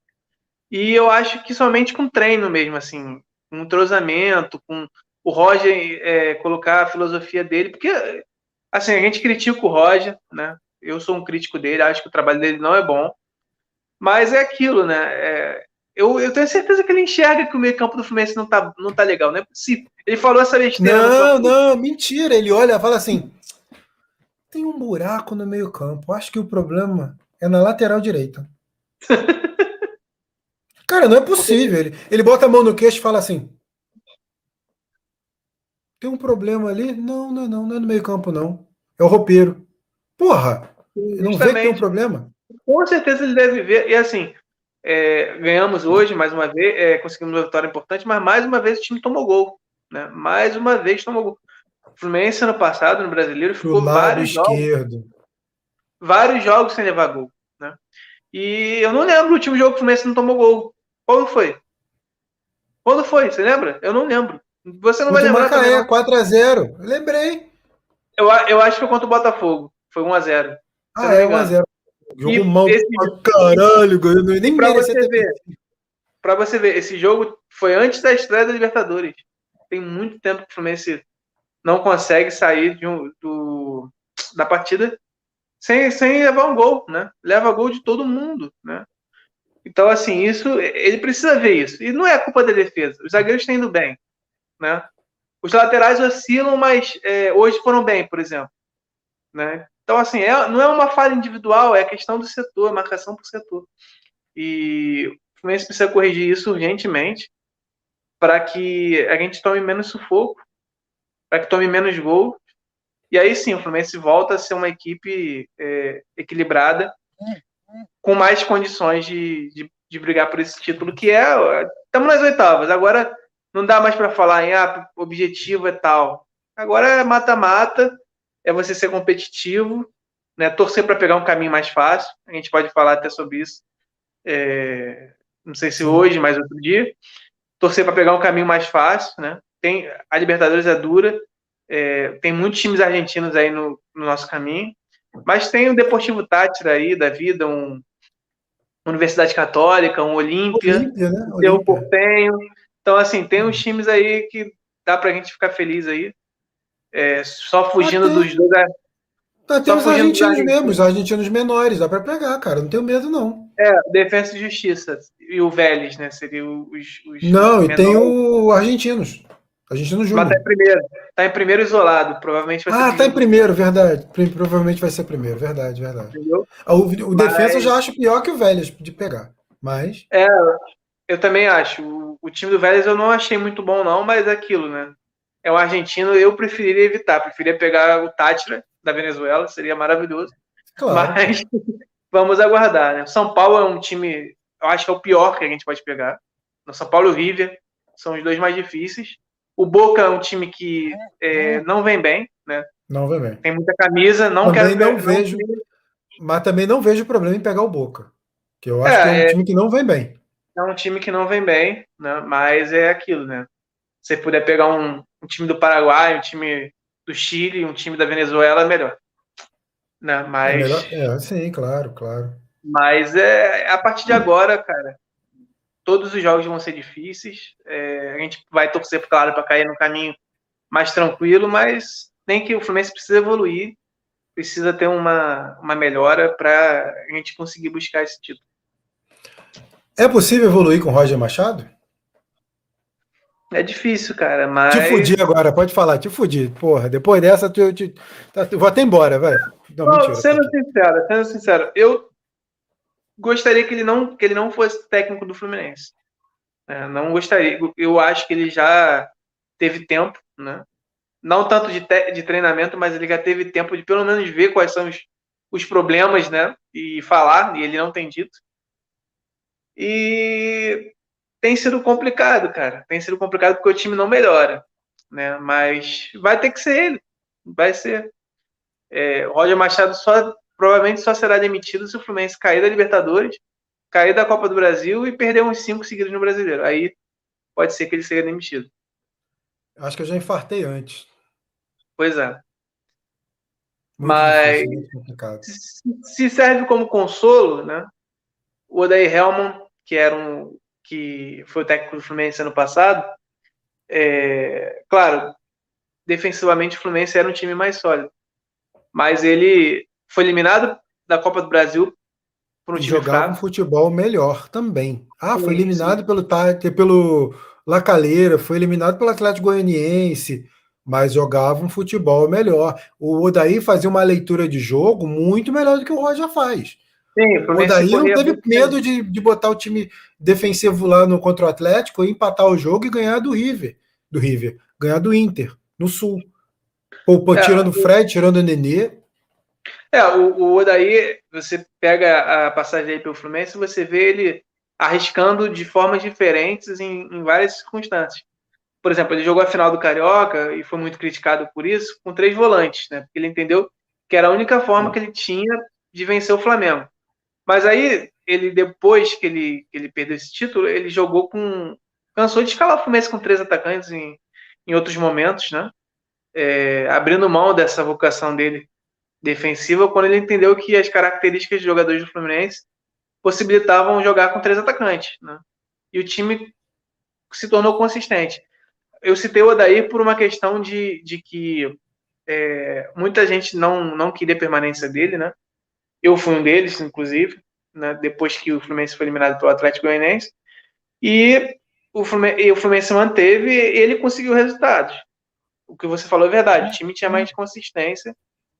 E eu acho que somente com treino mesmo, assim, com um entrosamento, com o Roger é, colocar a filosofia dele, porque assim, a gente critica o Roger, né? Eu sou um crítico dele, acho que o trabalho dele não é bom. Mas é aquilo, né? É, eu, eu tenho certeza que ele enxerga que o meio campo do Fluminense não tá, não tá legal, não é possível. Ele falou essa besteira. Não, não, mentira. Ele olha fala assim: tem um buraco no meio campo. Acho que o problema é na lateral direita. Cara, não é possível. Ele, ele bota a mão no queixo e fala assim: tem um problema ali? Não, não, não, não é no meio campo, não. É o roupeiro. Porra! Não vê que tem um problema? Com certeza ele deve ver. E assim, é, ganhamos hoje, mais uma vez, é, conseguimos uma vitória importante, mas mais uma vez o time tomou gol. Né? Mais uma vez tomou gol. O Fluminense ano passado, no brasileiro, ficou vários esquerdo. jogos. Vários jogos sem levar gol. Né? E eu não lembro o último jogo que o Fluminense não tomou gol. Quando foi? Quando foi? Você lembra? Eu não lembro. Você não vai lembrar. Macaé, 4x0. Lembrei. Eu, eu acho que foi contra o Botafogo. Foi 1x0. Ah, é, 1x0. Jogo mal esse... caralho, eu nem pra você ter... ver. Pra você ver, esse jogo foi antes da estreia da Libertadores. Tem muito tempo que o Fluminense não consegue sair um, do, da partida sem, sem levar um gol, né? Leva gol de todo mundo, né? Então, assim, isso ele precisa ver isso. E não é culpa da defesa. Os zagueiros estão indo bem, né? Os laterais oscilam, mas é, hoje foram bem, por exemplo. Né? Então, assim, é, não é uma falha individual, é questão do setor, marcação por setor. E o Fluminense precisa corrigir isso urgentemente para que a gente tome menos sufoco, para que tome menos gol. E aí sim, o Fluminense volta a ser uma equipe é, equilibrada, com mais condições de, de, de, brigar por esse título, que é. Estamos nas oitavas. Agora não dá mais para falar em ah, objetivo é tal. Agora é mata-mata é você ser competitivo, né? torcer para pegar um caminho mais fácil. A gente pode falar até sobre isso. É, não sei se hoje, mas outro dia. Torcer para pegar um caminho mais fácil, né? Tem, a Libertadores é dura, é, tem muitos times argentinos aí no, no nosso caminho. Mas tem o Deportivo Tátira aí da vida, um Universidade Católica, um Olímpia, Olímpia né? tem o Portenho. Então, assim, tem uns times aí que dá pra gente ficar feliz aí. É, só fugindo dos dois. Tá, tem os argentinos mesmo, os argentinos menores, dá para pegar, cara, não tenho medo não. É, Defesa e Justiça e o Vélez, né, seria os, os Não, menores. e tem o argentinos. Argentino Júnior. Mas tá em primeiro, tá em primeiro isolado, provavelmente vai ser Ah, tá em primeiro, verdade. Provavelmente vai ser primeiro, verdade, verdade. Entendeu? O, o mas... Defesa eu já acho pior que o Vélez de pegar, mas... É, eu também acho. O, o time do Vélez eu não achei muito bom não, mas é aquilo, né? É o argentino, eu preferiria evitar, preferia pegar o Tátira da Venezuela, seria maravilhoso. Claro. Mas vamos aguardar, né? São Paulo é um time, eu acho que é o pior que a gente pode pegar. No São Paulo e o River são os dois mais difíceis. O Boca é um time que é, não vem bem, né? Não vem bem. Tem muita camisa, não também quero não vejo, mas também não vejo problema em pegar o Boca, que eu acho é, que é um é, time que não vem bem. É um time que não vem bem, né? Mas é aquilo, né? Se puder pegar um, um time do Paraguai, um time do Chile, um time da Venezuela, é melhor. Né? Mas... É, melhor, é, sim, claro, claro. Mas é a partir de agora, cara, todos os jogos vão ser difíceis. É, a gente vai torcer, claro, para cair no caminho mais tranquilo, mas nem que o Fluminense precisa evoluir, precisa ter uma, uma melhora para a gente conseguir buscar esse título. É possível evoluir com o Roger Machado? É difícil, cara, mas. Te fudi agora, pode falar, te fudi. Porra, depois dessa, tu, te, tá, vou até embora, vai. Não, não mentira, sendo sincero, sendo sincero, eu gostaria que ele não, que ele não fosse técnico do Fluminense. É, não gostaria. Eu acho que ele já teve tempo, né? Não tanto de, te, de treinamento, mas ele já teve tempo de pelo menos ver quais são os, os problemas, né? E falar, e ele não tem dito. E tem sido complicado, cara. Tem sido complicado porque o time não melhora, né? Mas vai ter que ser ele, vai ser. É, Roger Machado só provavelmente só será demitido se o Fluminense cair da Libertadores, cair da Copa do Brasil e perder uns cinco seguidos no Brasileiro. Aí pode ser que ele seja demitido. Acho que eu já infartei antes. Pois é. Muito Mas difícil, se serve como consolo, né? O Odair Helman, que era um que foi o técnico do Fluminense ano passado, é, claro, defensivamente o Fluminense era um time mais sólido, mas ele foi eliminado da Copa do Brasil por um time jogava fraco. um futebol melhor também. Ah, foi eliminado pelo pelo Lacaleira, foi eliminado pelo Atlético Goianiense, mas jogava um futebol melhor. O Odaí fazia uma leitura de jogo muito melhor do que o Roger faz. Sim, o Odaí não teve medo de, de botar o time defensivo lá no contra o Atlético, empatar o jogo e ganhar do River, do River, ganhar do Inter, no Sul. Pô, pô, é, tirando o Fred, tirando o Nenê. É, o, o Odaí, você pega a passagem aí pelo Fluminense, você vê ele arriscando de formas diferentes em, em várias circunstâncias. Por exemplo, ele jogou a final do Carioca e foi muito criticado por isso, com três volantes, né? Porque ele entendeu que era a única forma que ele tinha de vencer o Flamengo. Mas aí, ele depois que ele, que ele perdeu esse título, ele jogou com. cansou de escalar o Fluminense com três atacantes em, em outros momentos, né? É, abrindo mão dessa vocação dele defensiva quando ele entendeu que as características de jogadores do Fluminense possibilitavam jogar com três atacantes, né? E o time se tornou consistente. Eu citei o Odair por uma questão de, de que é, muita gente não, não queria permanência dele, né? Eu fui um deles, inclusive, né, depois que o Fluminense foi eliminado pelo Atlético Goianiense. E o Fluminense, e o Fluminense manteve ele conseguiu resultados. O que você falou é verdade. O time tinha mais consistência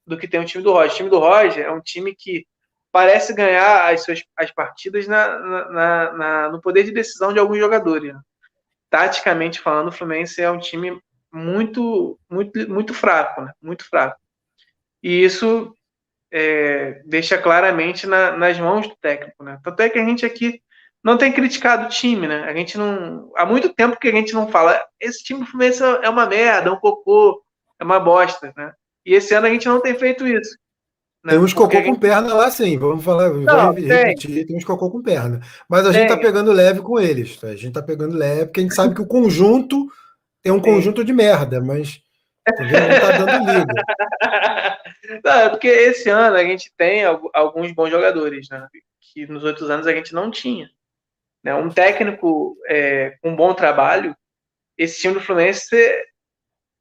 do que tem o time do Roger. O time do Roger é um time que parece ganhar as suas as partidas na, na, na no poder de decisão de alguns jogadores. Né? Taticamente falando, o Fluminense é um time muito, muito, muito fraco, né? muito fraco. E isso é, deixa claramente na, nas mãos do técnico, né? Tanto é que a gente aqui não tem criticado o time, né? A gente não. Há muito tempo que a gente não fala, esse time do Fluminense é uma merda, é um cocô, é uma bosta, né? E esse ano a gente não tem feito isso. Né? Tem uns cocô gente... com perna lá, sim, vamos falar, não, vou repetir, tem. tem uns cocô com perna. Mas a tem. gente tá pegando leve com eles, tá? A gente tá pegando leve, porque a gente sabe que o conjunto tem um conjunto de merda, mas Entendeu? Não tá dando liga. Não, é porque esse ano a gente tem alguns bons jogadores, né? Que nos outros anos a gente não tinha. Né? Um técnico é, com um bom trabalho, esse time do Fluminense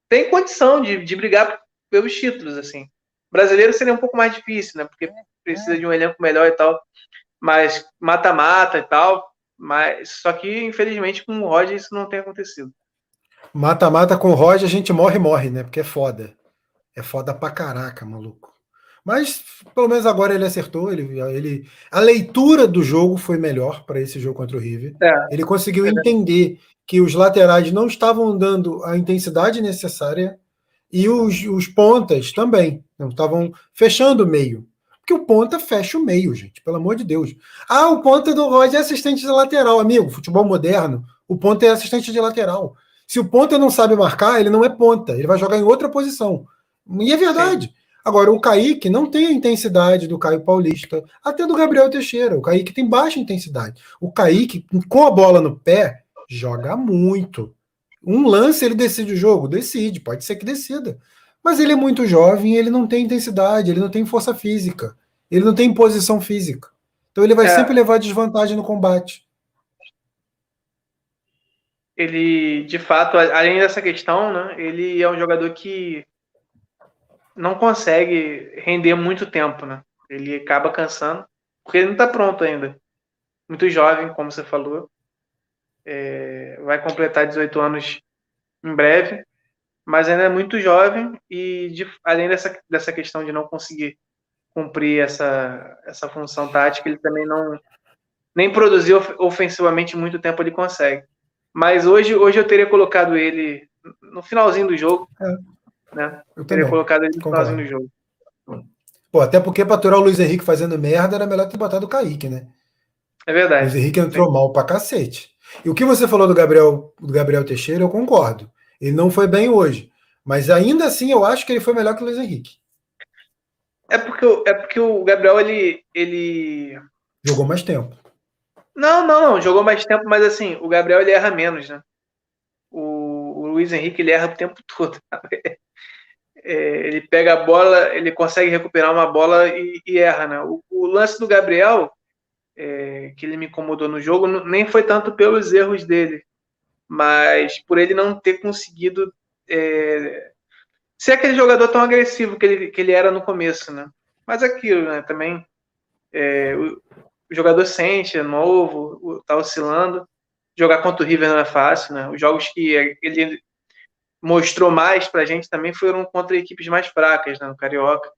tem condição de, de brigar pelos títulos, assim. brasileiro seria um pouco mais difícil, né? Porque precisa de um elenco melhor e tal. Mas mata-mata e tal. Mas só que, infelizmente, com o Roger isso não tem acontecido. Mata-mata com o Roger, a gente morre, morre, né? Porque é foda. É foda pra caraca, maluco. Mas pelo menos agora ele acertou. Ele, ele, a leitura do jogo foi melhor para esse jogo contra o River. É, ele conseguiu é. entender que os laterais não estavam dando a intensidade necessária e os, os pontas também não estavam fechando o meio. Porque o ponta fecha o meio, gente, pelo amor de Deus. Ah, o ponta do Roger é assistente de lateral, amigo. Futebol moderno, o ponta é assistente de lateral. Se o ponta não sabe marcar, ele não é ponta, ele vai jogar em outra posição. E é verdade. Sim. Agora, o Kaique não tem a intensidade do Caio Paulista, até do Gabriel Teixeira. O Kaique tem baixa intensidade. O Kaique, com a bola no pé, joga muito. Um lance ele decide o jogo? Decide, pode ser que decida. Mas ele é muito jovem, ele não tem intensidade, ele não tem força física, ele não tem posição física. Então ele vai é. sempre levar desvantagem no combate. Ele, de fato, além dessa questão, né, ele é um jogador que não consegue render muito tempo, né? Ele acaba cansando, porque ele não está pronto ainda. Muito jovem, como você falou. É, vai completar 18 anos em breve, mas ainda é muito jovem e de, além dessa, dessa questão de não conseguir cumprir essa, essa função tática, ele também não nem produzir ofensivamente muito tempo ele consegue. Mas hoje, hoje eu teria colocado ele no finalzinho do jogo. É né? Eu teria colocado ele no jogo. Pô, até porque para aturar o Luiz Henrique fazendo merda era melhor ter botado o Kaique, né? É verdade. O Luiz Henrique entrou Sim. mal pra cacete. E o que você falou do Gabriel, do Gabriel Teixeira, eu concordo. Ele não foi bem hoje. Mas ainda assim eu acho que ele foi melhor que o Luiz Henrique. É porque, é porque o Gabriel, ele, ele. Jogou mais tempo. Não, não, não. Jogou mais tempo, mas assim, o Gabriel ele erra menos, né? O, o Luiz Henrique ele erra o tempo todo. é, ele pega a bola, ele consegue recuperar uma bola e, e erra, né? O, o, lance do Gabriel, é, que ele me incomodou no jogo, nem foi tanto pelos erros dele, mas por ele não ter conseguido é, ser aquele jogador tão agressivo que ele, que ele era no começo, né? Mas aquilo, né? Também é, o, o, jogador sente, é novo, tá oscilando. Jogar contra o River não é fácil, né? Os jogos que ele mostrou mais para a gente também foram contra equipes mais fracas né, no Carioca.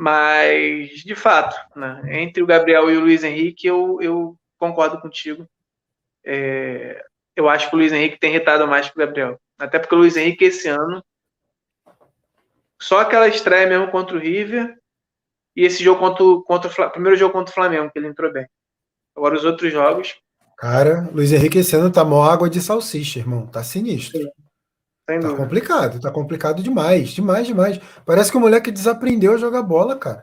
Mas, de fato, né, entre o Gabriel e o Luiz Henrique, eu, eu concordo contigo. É, eu acho que o Luiz Henrique tem retado mais que o Gabriel. Até porque o Luiz Henrique, esse ano, só aquela estreia mesmo contra o River e esse jogo contra, contra o primeiro jogo contra o Flamengo, que ele entrou bem. Agora, os outros jogos. Cara, Luiz Henrique esse ano tá mó água de salsicha, irmão. Tá sinistro. Sim. Tá complicado, tá complicado demais, demais, demais. Parece que o moleque desaprendeu a jogar bola, cara.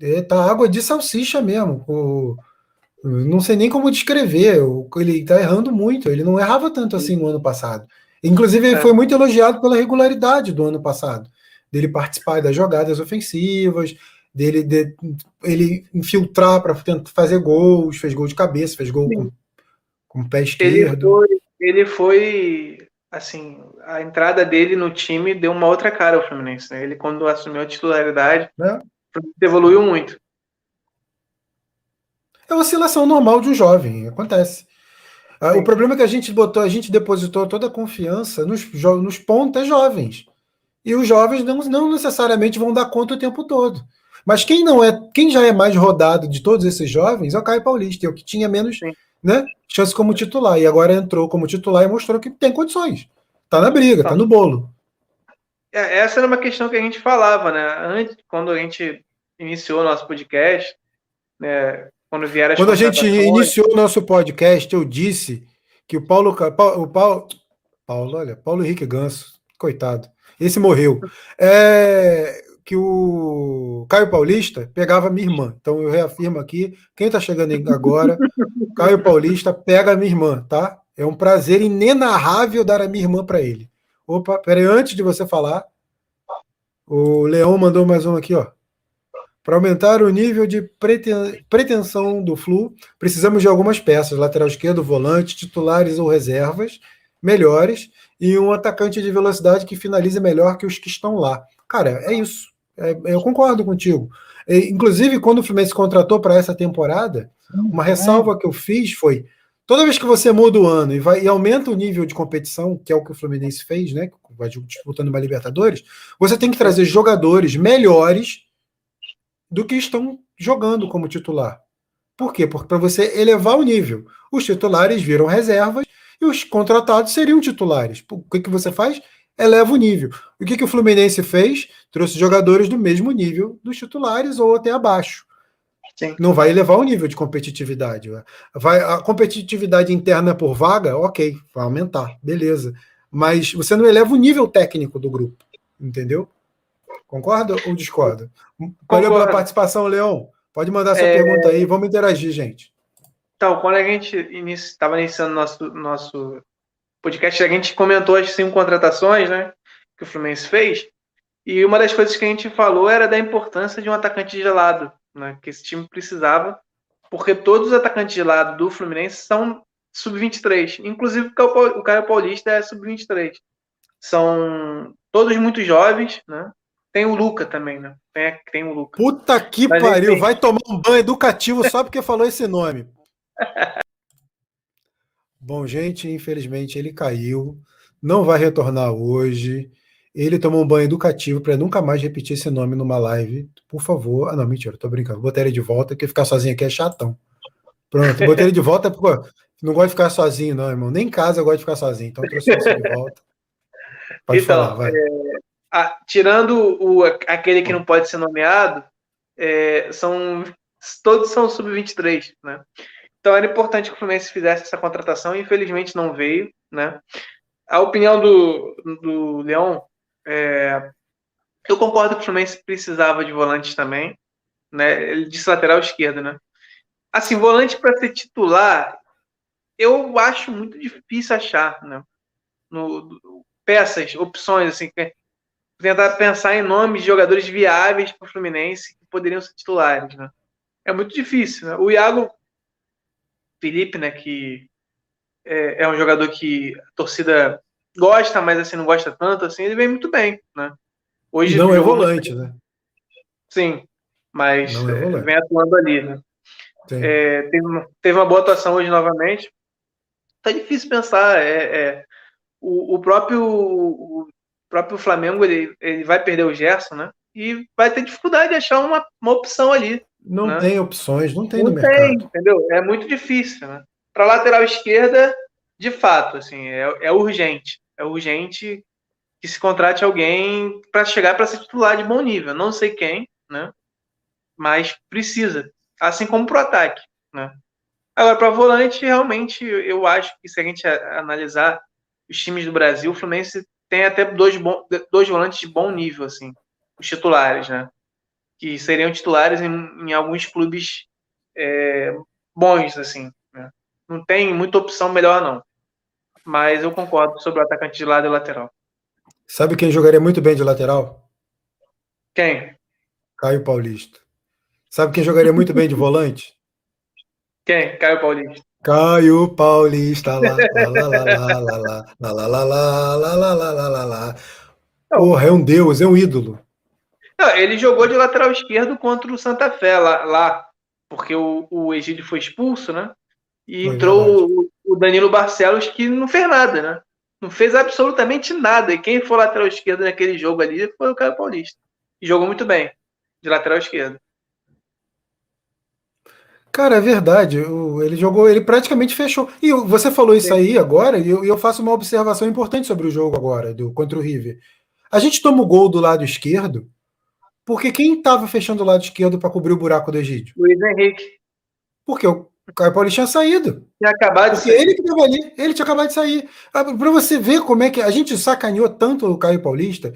É, tá água de salsicha mesmo. O, não sei nem como descrever. Ele tá errando muito. Ele não errava tanto assim no ano passado. Inclusive, ele é. foi muito elogiado pela regularidade do ano passado. Dele participar das jogadas ofensivas, dele de, ele infiltrar para fazer gols, fez gol de cabeça, fez gol com, com o pé esquerdo. Ele foi, ele foi assim, a entrada dele no time deu uma outra cara ao Fluminense. Né? Ele, quando assumiu a titularidade, é. evoluiu muito. É oscilação normal de um jovem, acontece. Ah, Sim. O problema é que a gente botou, a gente depositou toda a confiança nos, nos pontas jovens. E os jovens não, não necessariamente vão dar conta o tempo todo. Mas quem não é, quem já é mais rodado de todos esses jovens é o Caio Paulista, é o que tinha menos Sim né, chance como titular. E agora entrou como titular e mostrou que tem condições. Tá na briga, tá, no bolo. É, essa era uma questão que a gente falava, né? Antes, quando a gente iniciou o nosso podcast, né? Quando vieram Quando a gente iniciou o nosso podcast, eu disse que o Paulo, o Paulo, Paulo, olha, Paulo Henrique Ganso, coitado, esse morreu. É, que o Caio Paulista pegava minha irmã. Então eu reafirmo aqui, quem está chegando agora, Caio Paulista pega a minha irmã, tá? É um prazer inenarrável dar a minha irmã para ele. Opa, peraí, antes de você falar, o Leão mandou mais um aqui, ó. Para aumentar o nível de pretensão do Flu, precisamos de algumas peças: lateral esquerdo, volante, titulares ou reservas melhores e um atacante de velocidade que finalize melhor que os que estão lá. Cara, é isso. É, eu concordo contigo. inclusive, quando o Fluminense contratou para essa temporada, uma ressalva que eu fiz foi: toda vez que você muda o ano e, vai, e aumenta o nível de competição, que é o que o Fluminense fez, né? Vai disputando uma Libertadores, você tem que trazer jogadores melhores do que estão jogando como titular. Por quê? Porque para você elevar o nível. Os titulares viram reservas e os contratados seriam titulares. O que, que você faz? Eleva o nível. O que, que o Fluminense fez? Trouxe jogadores do mesmo nível dos titulares ou até abaixo. Sim. Não vai elevar o nível de competitividade. Vai, a competitividade interna por vaga, ok, vai aumentar, beleza. Mas você não eleva o nível técnico do grupo, entendeu? Concorda ou discorda? Valeu pela participação, Leão. Pode mandar sua é... pergunta aí, vamos interagir, gente. Então, quando a gente estava iniciando nosso nosso podcast, a gente comentou as cinco contratações, né, que o Fluminense fez, e uma das coisas que a gente falou era da importância de um atacante de lado, né, que esse time precisava, porque todos os atacantes de lado do Fluminense são sub-23, inclusive o Caio Paulista é sub-23. São todos muito jovens, né? Tem o Luca também, né? Tem, tem o Luca. Puta que Mas pariu, vai tomar um banho educativo só porque falou esse nome. Bom, gente, infelizmente ele caiu, não vai retornar hoje. Ele tomou um banho educativo para nunca mais repetir esse nome numa live. Por favor. Ah, não, mentira, tô brincando. Botei ele de volta, porque ficar sozinho aqui é chatão. Pronto, botei ele de volta, porque não gosto de ficar sozinho, não, irmão. Nem em casa eu gosto de ficar sozinho. Então trouxe você de volta. Pode então, falar, vai. É, a, tirando o, aquele que não pode ser nomeado, é, são todos são sub-23, né? Então era importante que o Fluminense fizesse essa contratação, infelizmente não veio, né? A opinião do, do Leão, é, eu concordo que o Fluminense precisava de volantes também, né? Ele disse lateral esquerdo, né? Assim, volante para ser titular, eu acho muito difícil achar, né? No, peças, opções, assim, tentar pensar em nomes de jogadores viáveis para o Fluminense que poderiam ser titulares, né? É muito difícil, né? O Iago Felipe, né, que é, é, um jogador que a torcida gosta, mas assim não gosta tanto, assim, ele vem muito bem, né? Hoje não é volante, né? Sim, mas é é, vem atuando ali, né? É, teve, uma, teve, uma boa atuação hoje novamente. Tá difícil pensar. É, é o, o, próprio o próprio Flamengo ele, ele vai perder o Gerson, né? E vai ter dificuldade de achar uma, uma opção ali. Não né? tem opções, não tem não no tem, mercado. entendeu? É muito difícil, né? Para lateral esquerda, de fato, assim, é, é urgente. É urgente que se contrate alguém para chegar para ser titular de bom nível. Não sei quem, né? Mas precisa. Assim como para o ataque, né? Agora, para volante, realmente, eu acho que se a gente analisar os times do Brasil, o Fluminense tem até dois, bom, dois volantes de bom nível, assim, os titulares, né? Que seriam titulares em, em alguns clubes é, bons, assim. Né? Não tem muita opção melhor, não. Mas eu concordo sobre o atacante de lado e lateral. Sabe quem jogaria muito bem de lateral? Quem? Caio Paulista. Sabe quem jogaria muito bem de volante? Quem? Caio Paulista. Caio Paulista, lá, lá, lá, lá, lá, lá, lá, lá, lá, lá, lá, lá, lá, lá, lá, lá. Porra, é um deus, é um ídolo. Não, ele jogou de lateral esquerdo contra o Santa Fé lá, lá porque o, o Egídio foi expulso, né? E foi entrou o, o, Danilo Barcelos, que não fez nada, né? Não fez absolutamente nada. E quem foi lateral esquerdo naquele jogo ali foi o Caio Paulista. E jogou muito bem, de lateral esquerdo. Cara, é verdade. Ele jogou, ele praticamente fechou. E você falou isso aí agora, e eu, eu, faço uma observação importante sobre o jogo agora, do contra o River. A gente toma o gol do lado esquerdo, porque quem estava fechando o lado esquerdo para cobrir o buraco do Egídio? Luiz Henrique. Porque o Caio Paulo tinha saído. Tinha acabado Porque de sair. ele que estava ali, ele tinha acabado de sair. Ah, para você ver como é que a gente sacaneou tanto o Caio Paulista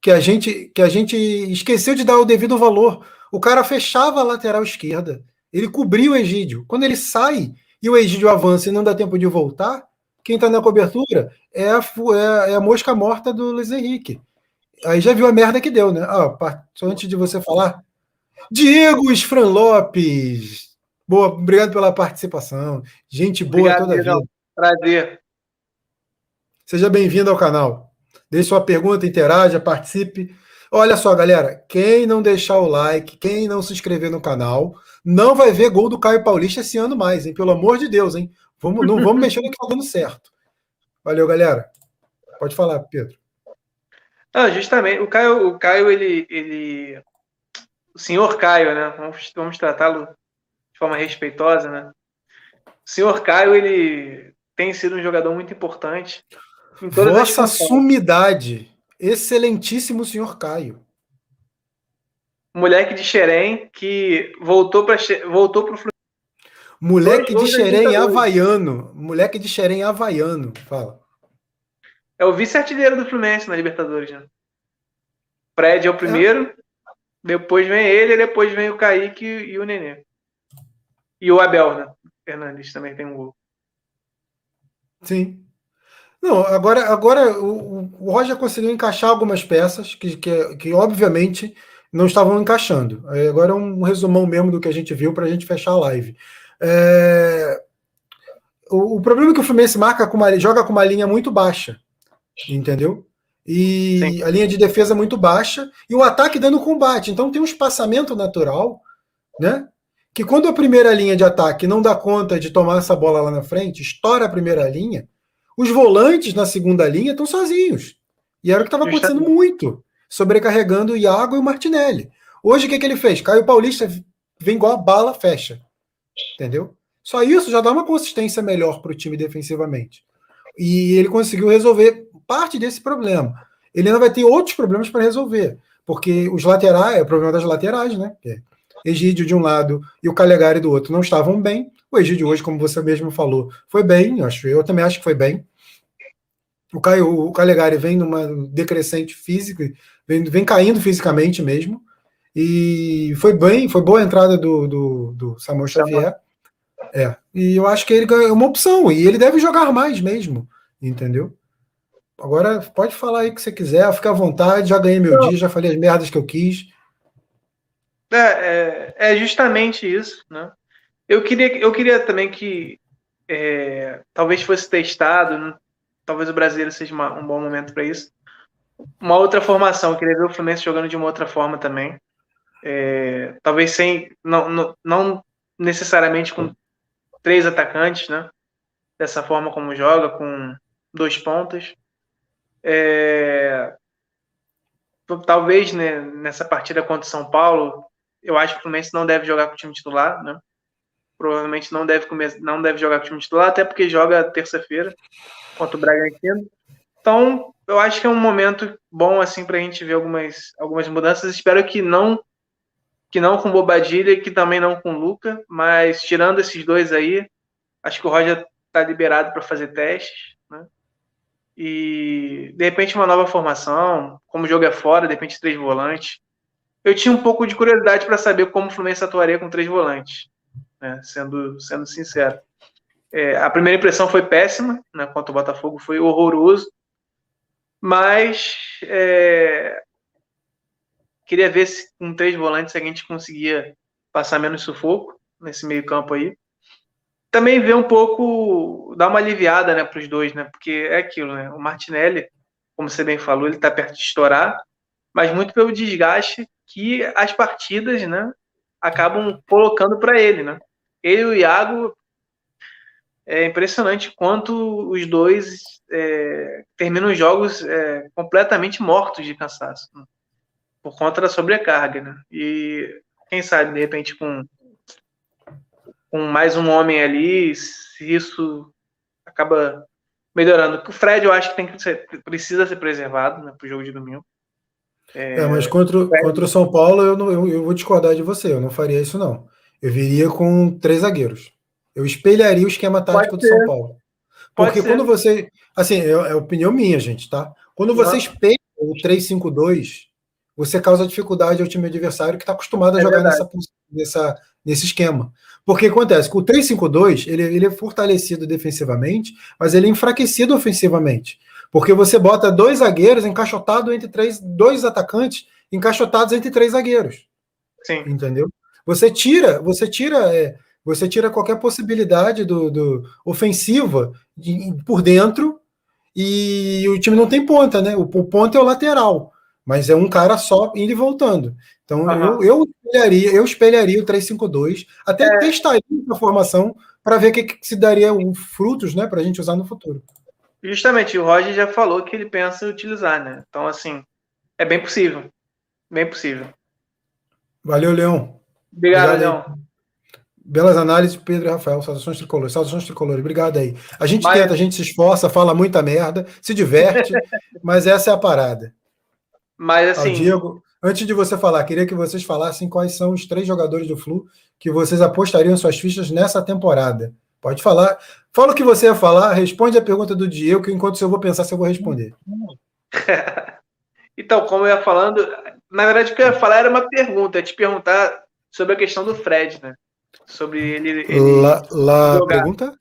que a gente que a gente esqueceu de dar o devido valor. O cara fechava a lateral esquerda, ele cobria o Egídio. Quando ele sai e o Egídio avança e não dá tempo de voltar, quem está na cobertura é a, é, é a, mosca morta do Luiz Henrique. Aí já viu a merda que deu, né? Ah, só antes de você falar. Diego Fran Lopes. Boa, obrigado pela participação. Gente boa obrigado, toda a vida. Prazer. Seja bem-vindo ao canal. Deixe sua pergunta, interaja, participe. Olha só, galera, quem não deixar o like, quem não se inscrever no canal, não vai ver gol do Caio Paulista esse ano mais, hein? Pelo amor de Deus, hein? Vamos, não vamos mexer no que tá dando certo. Valeu, galera. Pode falar, Pedro. Ah, justamente. O Caio, o Caio, ele, ele, o senhor Caio, né? Vamos, vamos tratá-lo de forma respeitosa, né? O senhor Caio, ele tem sido um jogador muito importante. Vossa sumidade, excelentíssimo senhor Caio. Moleque de Xerém que voltou para voltou para o Moleque de Xerém havaiano. Moleque de Xerém havaiano. Fala. É o vice-artilheiro do Fluminense na Libertadores, né? Fred é o primeiro, é. depois vem ele, depois vem o Kaique e o Nenê. E o Abel, né? Fernandes também tem um gol. Sim. Não, agora, agora o, o Roger conseguiu encaixar algumas peças que, que, que obviamente não estavam encaixando. Agora é um resumão mesmo do que a gente viu para a gente fechar a live. É... O, o, problema é que o Fluminense marca com uma, joga com uma linha muito baixa, entendeu? E Sim. a linha de defesa muito baixa e o ataque dando combate. Então tem um espaçamento natural, né? Que quando a primeira linha de ataque não dá conta de tomar essa bola lá na frente, estoura a primeira linha, os volantes na segunda linha estão sozinhos. E era o que estava acontecendo muito, sobrecarregando o Iago e o Martinelli. Hoje o que, que ele fez? Caio Paulista vem igual a bala, fecha. Entendeu? Só isso já dá uma consistência melhor para o time defensivamente. E ele conseguiu resolver parte desse problema. Ele ainda vai ter outros problemas para resolver, porque os laterais, é o problema das laterais, né? É Egídio de um lado e o Calegari do outro não estavam bem. O Egídio hoje, como você mesmo falou, foi bem, eu, acho, eu também acho que foi bem. O, Caio, o Calegari vem numa decrescente física, vem, vem caindo fisicamente mesmo. E foi bem, foi boa a entrada do, do, do Samuel Xavier. É. E eu acho que ele é uma opção. E ele deve jogar mais mesmo. Entendeu? Agora pode falar aí o que você quiser, fica à vontade, já ganhei meu Não. dia, já falei as merdas que eu quis. É, é, é, justamente isso, né? Eu queria, eu queria também que é, talvez fosse testado, né? talvez o brasileiro seja uma, um bom momento para isso. Uma outra formação, eu queria ver o Fluminense jogando de uma outra forma também. É, talvez sem, não, não, não, necessariamente com três atacantes, né? Dessa forma como joga, com dois pontas. É, talvez né, nessa partida contra o São Paulo, eu acho que o Fluminense não deve jogar com o time titular, né? Provavelmente não deve, não deve jogar com o time titular, até porque joga terça-feira contra o Bragantino. Então, eu acho que é um momento bom assim para a gente ver algumas, algumas mudanças. Espero que não que não com Bobadilha que também não com Luca, mas tirando esses dois aí, acho que o Roger está liberado para fazer testes? E de repente uma nova formação, como o jogo é fora, de repente três volantes. Eu tinha um pouco de curiosidade para saber como o Fluminense atuaria com três volantes, né? sendo, sendo sincero. É, a primeira impressão foi péssima, né? Contra o Botafogo foi horroroso, mas é, Queria ver se com três volantes a gente conseguia passar menos sufoco nesse meio campo aí. Também ver um pouco, dar uma aliviada né, para os dois, né? Porque é aquilo, né? O Martinelli, como você bem falou, ele está perto de estourar, mas muito pelo desgaste que as partidas, né, acabam colocando para ele, né? Ele e o Iago é impressionante quanto os dois é, terminam os jogos é, completamente mortos de cansaço. Né? por conta da sobrecarga, né? E quem sabe, de repente, com, com mais um homem ali, se isso acaba melhorando. O Fred, eu acho que tem que ser, precisa ser preservado né, para o jogo de domingo. É, é mas contra, Fred... contra o São Paulo, eu, não, eu, eu vou discordar de você, eu não faria isso, não. Eu viria com três zagueiros. Eu espelharia o esquema tático do São Paulo. Porque quando você. Assim, é, é opinião minha, gente, tá? Quando você espelha o 3-5-2, você causa dificuldade ao time adversário que está acostumado a é jogar nessa, nessa, nesse esquema. Porque acontece, com o 3-5-2, ele, ele é fortalecido defensivamente, mas ele é enfraquecido ofensivamente. Porque você bota dois zagueiros encaixotados entre três, dois atacantes encaixotados entre três zagueiros. Sim. Entendeu? Você tira, você tira, é, você tira qualquer possibilidade do, do ofensiva de, por dentro e o time não tem ponta, né? O, o ponto é o lateral, mas é um cara só indo e voltando. Então uhum. eu, eu espelharia, eu espelharia o 352, até é. testaria a formação para ver o que, que, se daria frutos, né, para a gente usar no futuro. Justamente, o Roger já falou que ele pensa em utilizar, né? Então, assim, é bem possível. Bem possível. Valeu, Leão. Obrigado, Obrigado Leão. Belas análises, Pedro e Rafael. Saudações tricolores. Saudações tricolores. Obrigado aí. A gente Mas... tenta, a gente se esforça, fala muita merda, se diverte, mas essa é a parada. Mas assim. Diego, antes de você falar, queria que vocês falassem quais são os três jogadores do Flu que vocês apostariam suas fichas nessa temporada. Pode falar. Fala o que você ia falar, responde a pergunta do Diego, que enquanto eu vou pensar se eu vou responder. então, como eu ia falando, na verdade o que eu ia falar era uma pergunta, te perguntar sobre a questão do Fred, né? Sobre ele. ele lá, lá pergunta?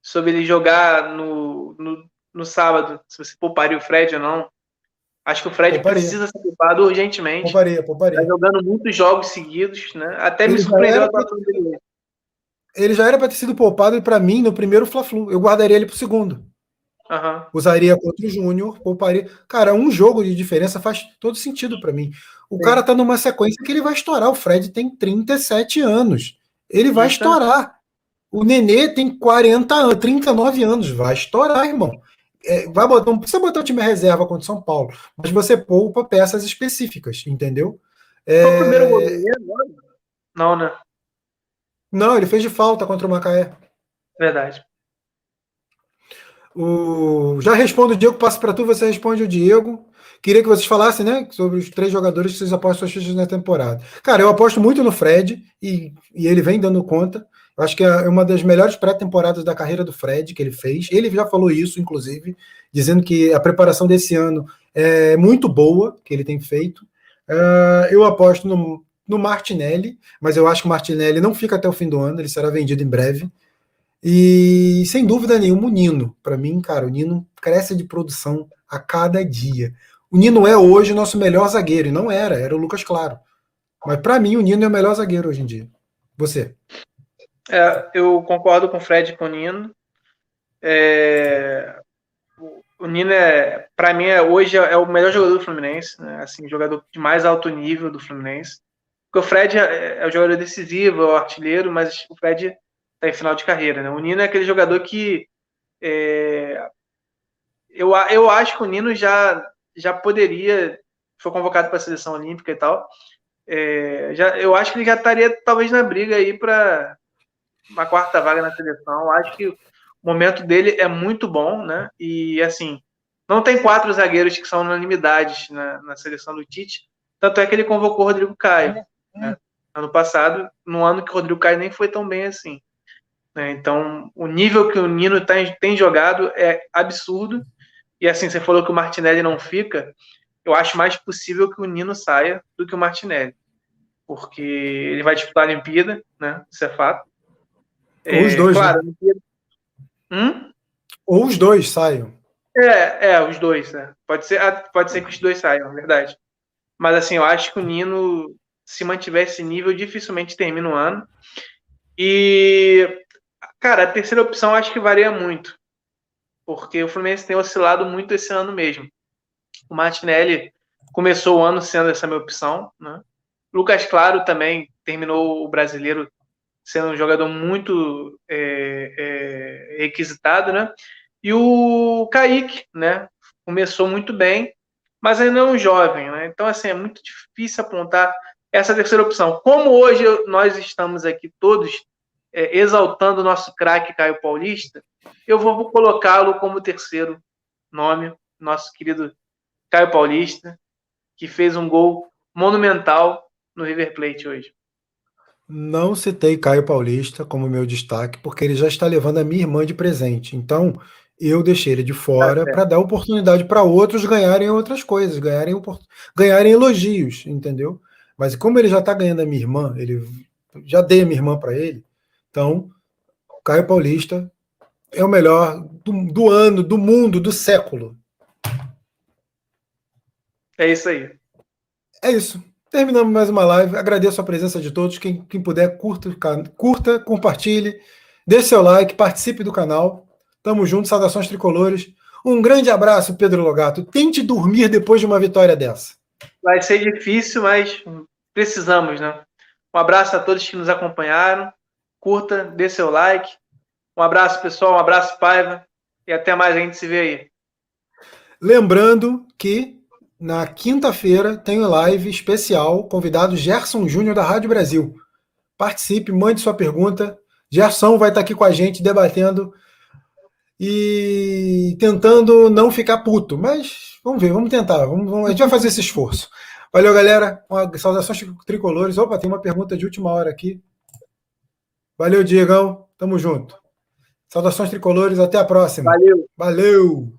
Sobre ele jogar no, no, no, sábado, se você pouparia o Fred ou não. Acho que o Fred pouparia. precisa ser poupado urgentemente. Pouparia, pouparia. Está jogando muitos jogos seguidos, né? Até ele me surpreendeu a atuação dele ele já era para ter sido poupado e para mim no primeiro Fla-Flu. Eu guardaria ele para o segundo. Uhum. Usaria contra o Júnior, pouparia. Cara, um jogo de diferença faz todo sentido para mim. O Sim. cara tá numa sequência que ele vai estourar. O Fred tem 37 anos. Ele vai estourar. O Nenê tem 40 anos, 39 anos. Vai estourar, irmão. É, vai botar, não precisa botar o time reserva contra o São Paulo, mas você poupa peças específicas, entendeu? É... o primeiro gol Não, né? Não, ele fez de falta contra o Macaé. Verdade. O... Já respondo o Diego, passo para tu, você responde o Diego. Queria que vocês falassem, né, sobre os três jogadores que vocês apostam suas fichas na temporada. Cara, eu aposto muito no Fred e, e ele vem dando conta. Acho que é uma das melhores pré-temporadas da carreira do Fred que ele fez. Ele já falou isso, inclusive, dizendo que a preparação desse ano é muito boa que ele tem feito. Uh, eu aposto no, no Martinelli, mas eu acho que o Martinelli não fica até o fim do ano, ele será vendido em breve. E sem dúvida nenhuma, o Nino. Para mim, cara, o Nino cresce de produção a cada dia. O Nino é hoje o nosso melhor zagueiro, e não era, era o Lucas Claro. Mas para mim, o Nino é o melhor zagueiro hoje em dia. Você. É, eu concordo com o Fred e com o Nino. É, o Nino é, para mim, é, hoje é o melhor jogador do Fluminense, né? assim, jogador de mais alto nível do Fluminense. Porque o Fred é, é o jogador decisivo, é o artilheiro, mas o Fred está em final de carreira. Né? O Nino é aquele jogador que. É, eu, eu acho que o Nino já, já poderia. Foi convocado para a seleção olímpica e tal. É, já, eu acho que ele já estaria talvez na briga aí para uma quarta vaga na seleção. Acho que o momento dele é muito bom, né? E assim, não tem quatro zagueiros que são unanimidades na, na seleção do Tite. Tanto é que ele convocou o Rodrigo Caio. Né? Ano passado, no ano que o Rodrigo Caio nem foi tão bem assim. Né? Então, o nível que o Nino tem, tem jogado é absurdo. E assim, você falou que o Martinelli não fica. Eu acho mais possível que o Nino saia do que o Martinelli. Porque ele vai disputar a Olimpíada, né? Isso é fato. Ou os é, dois, claro, né? hum? Ou os dois saiam. É, é, os dois, né? Pode ser, ah, pode ser que os dois saiam, é verdade. Mas assim, eu acho que o Nino se mantiver esse nível, dificilmente termina o ano. E, cara, a terceira opção acho que varia muito, porque o Fluminense tem oscilado muito esse ano mesmo. O Martinelli começou o ano sendo essa minha opção, né? Lucas Claro também terminou o brasileiro sendo um jogador muito é, é, requisitado, né? E o Kaique, né? Começou muito bem, mas ainda é um jovem, né? Então, assim, é muito difícil apontar essa terceira opção. Como hoje nós estamos aqui todos é, exaltando o nosso craque Caio Paulista, eu vou colocá-lo como terceiro nome, nosso querido Caio Paulista, que fez um gol monumental no River Plate hoje. Não citei Caio Paulista como meu destaque, porque ele já está levando a minha irmã de presente. Então, eu deixei ele de fora tá para dar oportunidade para outros ganharem outras coisas, ganharem, ganharem elogios, entendeu? Mas como ele já está ganhando a minha irmã, ele já dei a minha irmã para ele, então Caio Paulista é o melhor do, do ano, do mundo, do século. É isso aí. É isso. Terminamos mais uma live. Agradeço a presença de todos. Quem, quem puder, curta, curta, compartilhe, deixe seu like, participe do canal. Tamo junto, saudações tricolores. Um grande abraço, Pedro Logato. Tente dormir depois de uma vitória dessa. Vai ser difícil, mas precisamos, né? Um abraço a todos que nos acompanharam. Curta, dê seu like. Um abraço, pessoal. Um abraço, Paiva. E até mais, a gente se vê aí. Lembrando que na quinta-feira tem live especial, convidado Gerson Júnior da Rádio Brasil. Participe, mande sua pergunta. Gerson vai estar aqui com a gente debatendo e tentando não ficar puto. Mas vamos ver, vamos tentar. Vamos, vamos, a gente vai fazer esse esforço. Valeu, galera. Uma, saudações tricolores. Opa, tem uma pergunta de última hora aqui. Valeu, Diegão. Tamo junto. Saudações tricolores, até a próxima. Valeu. Valeu.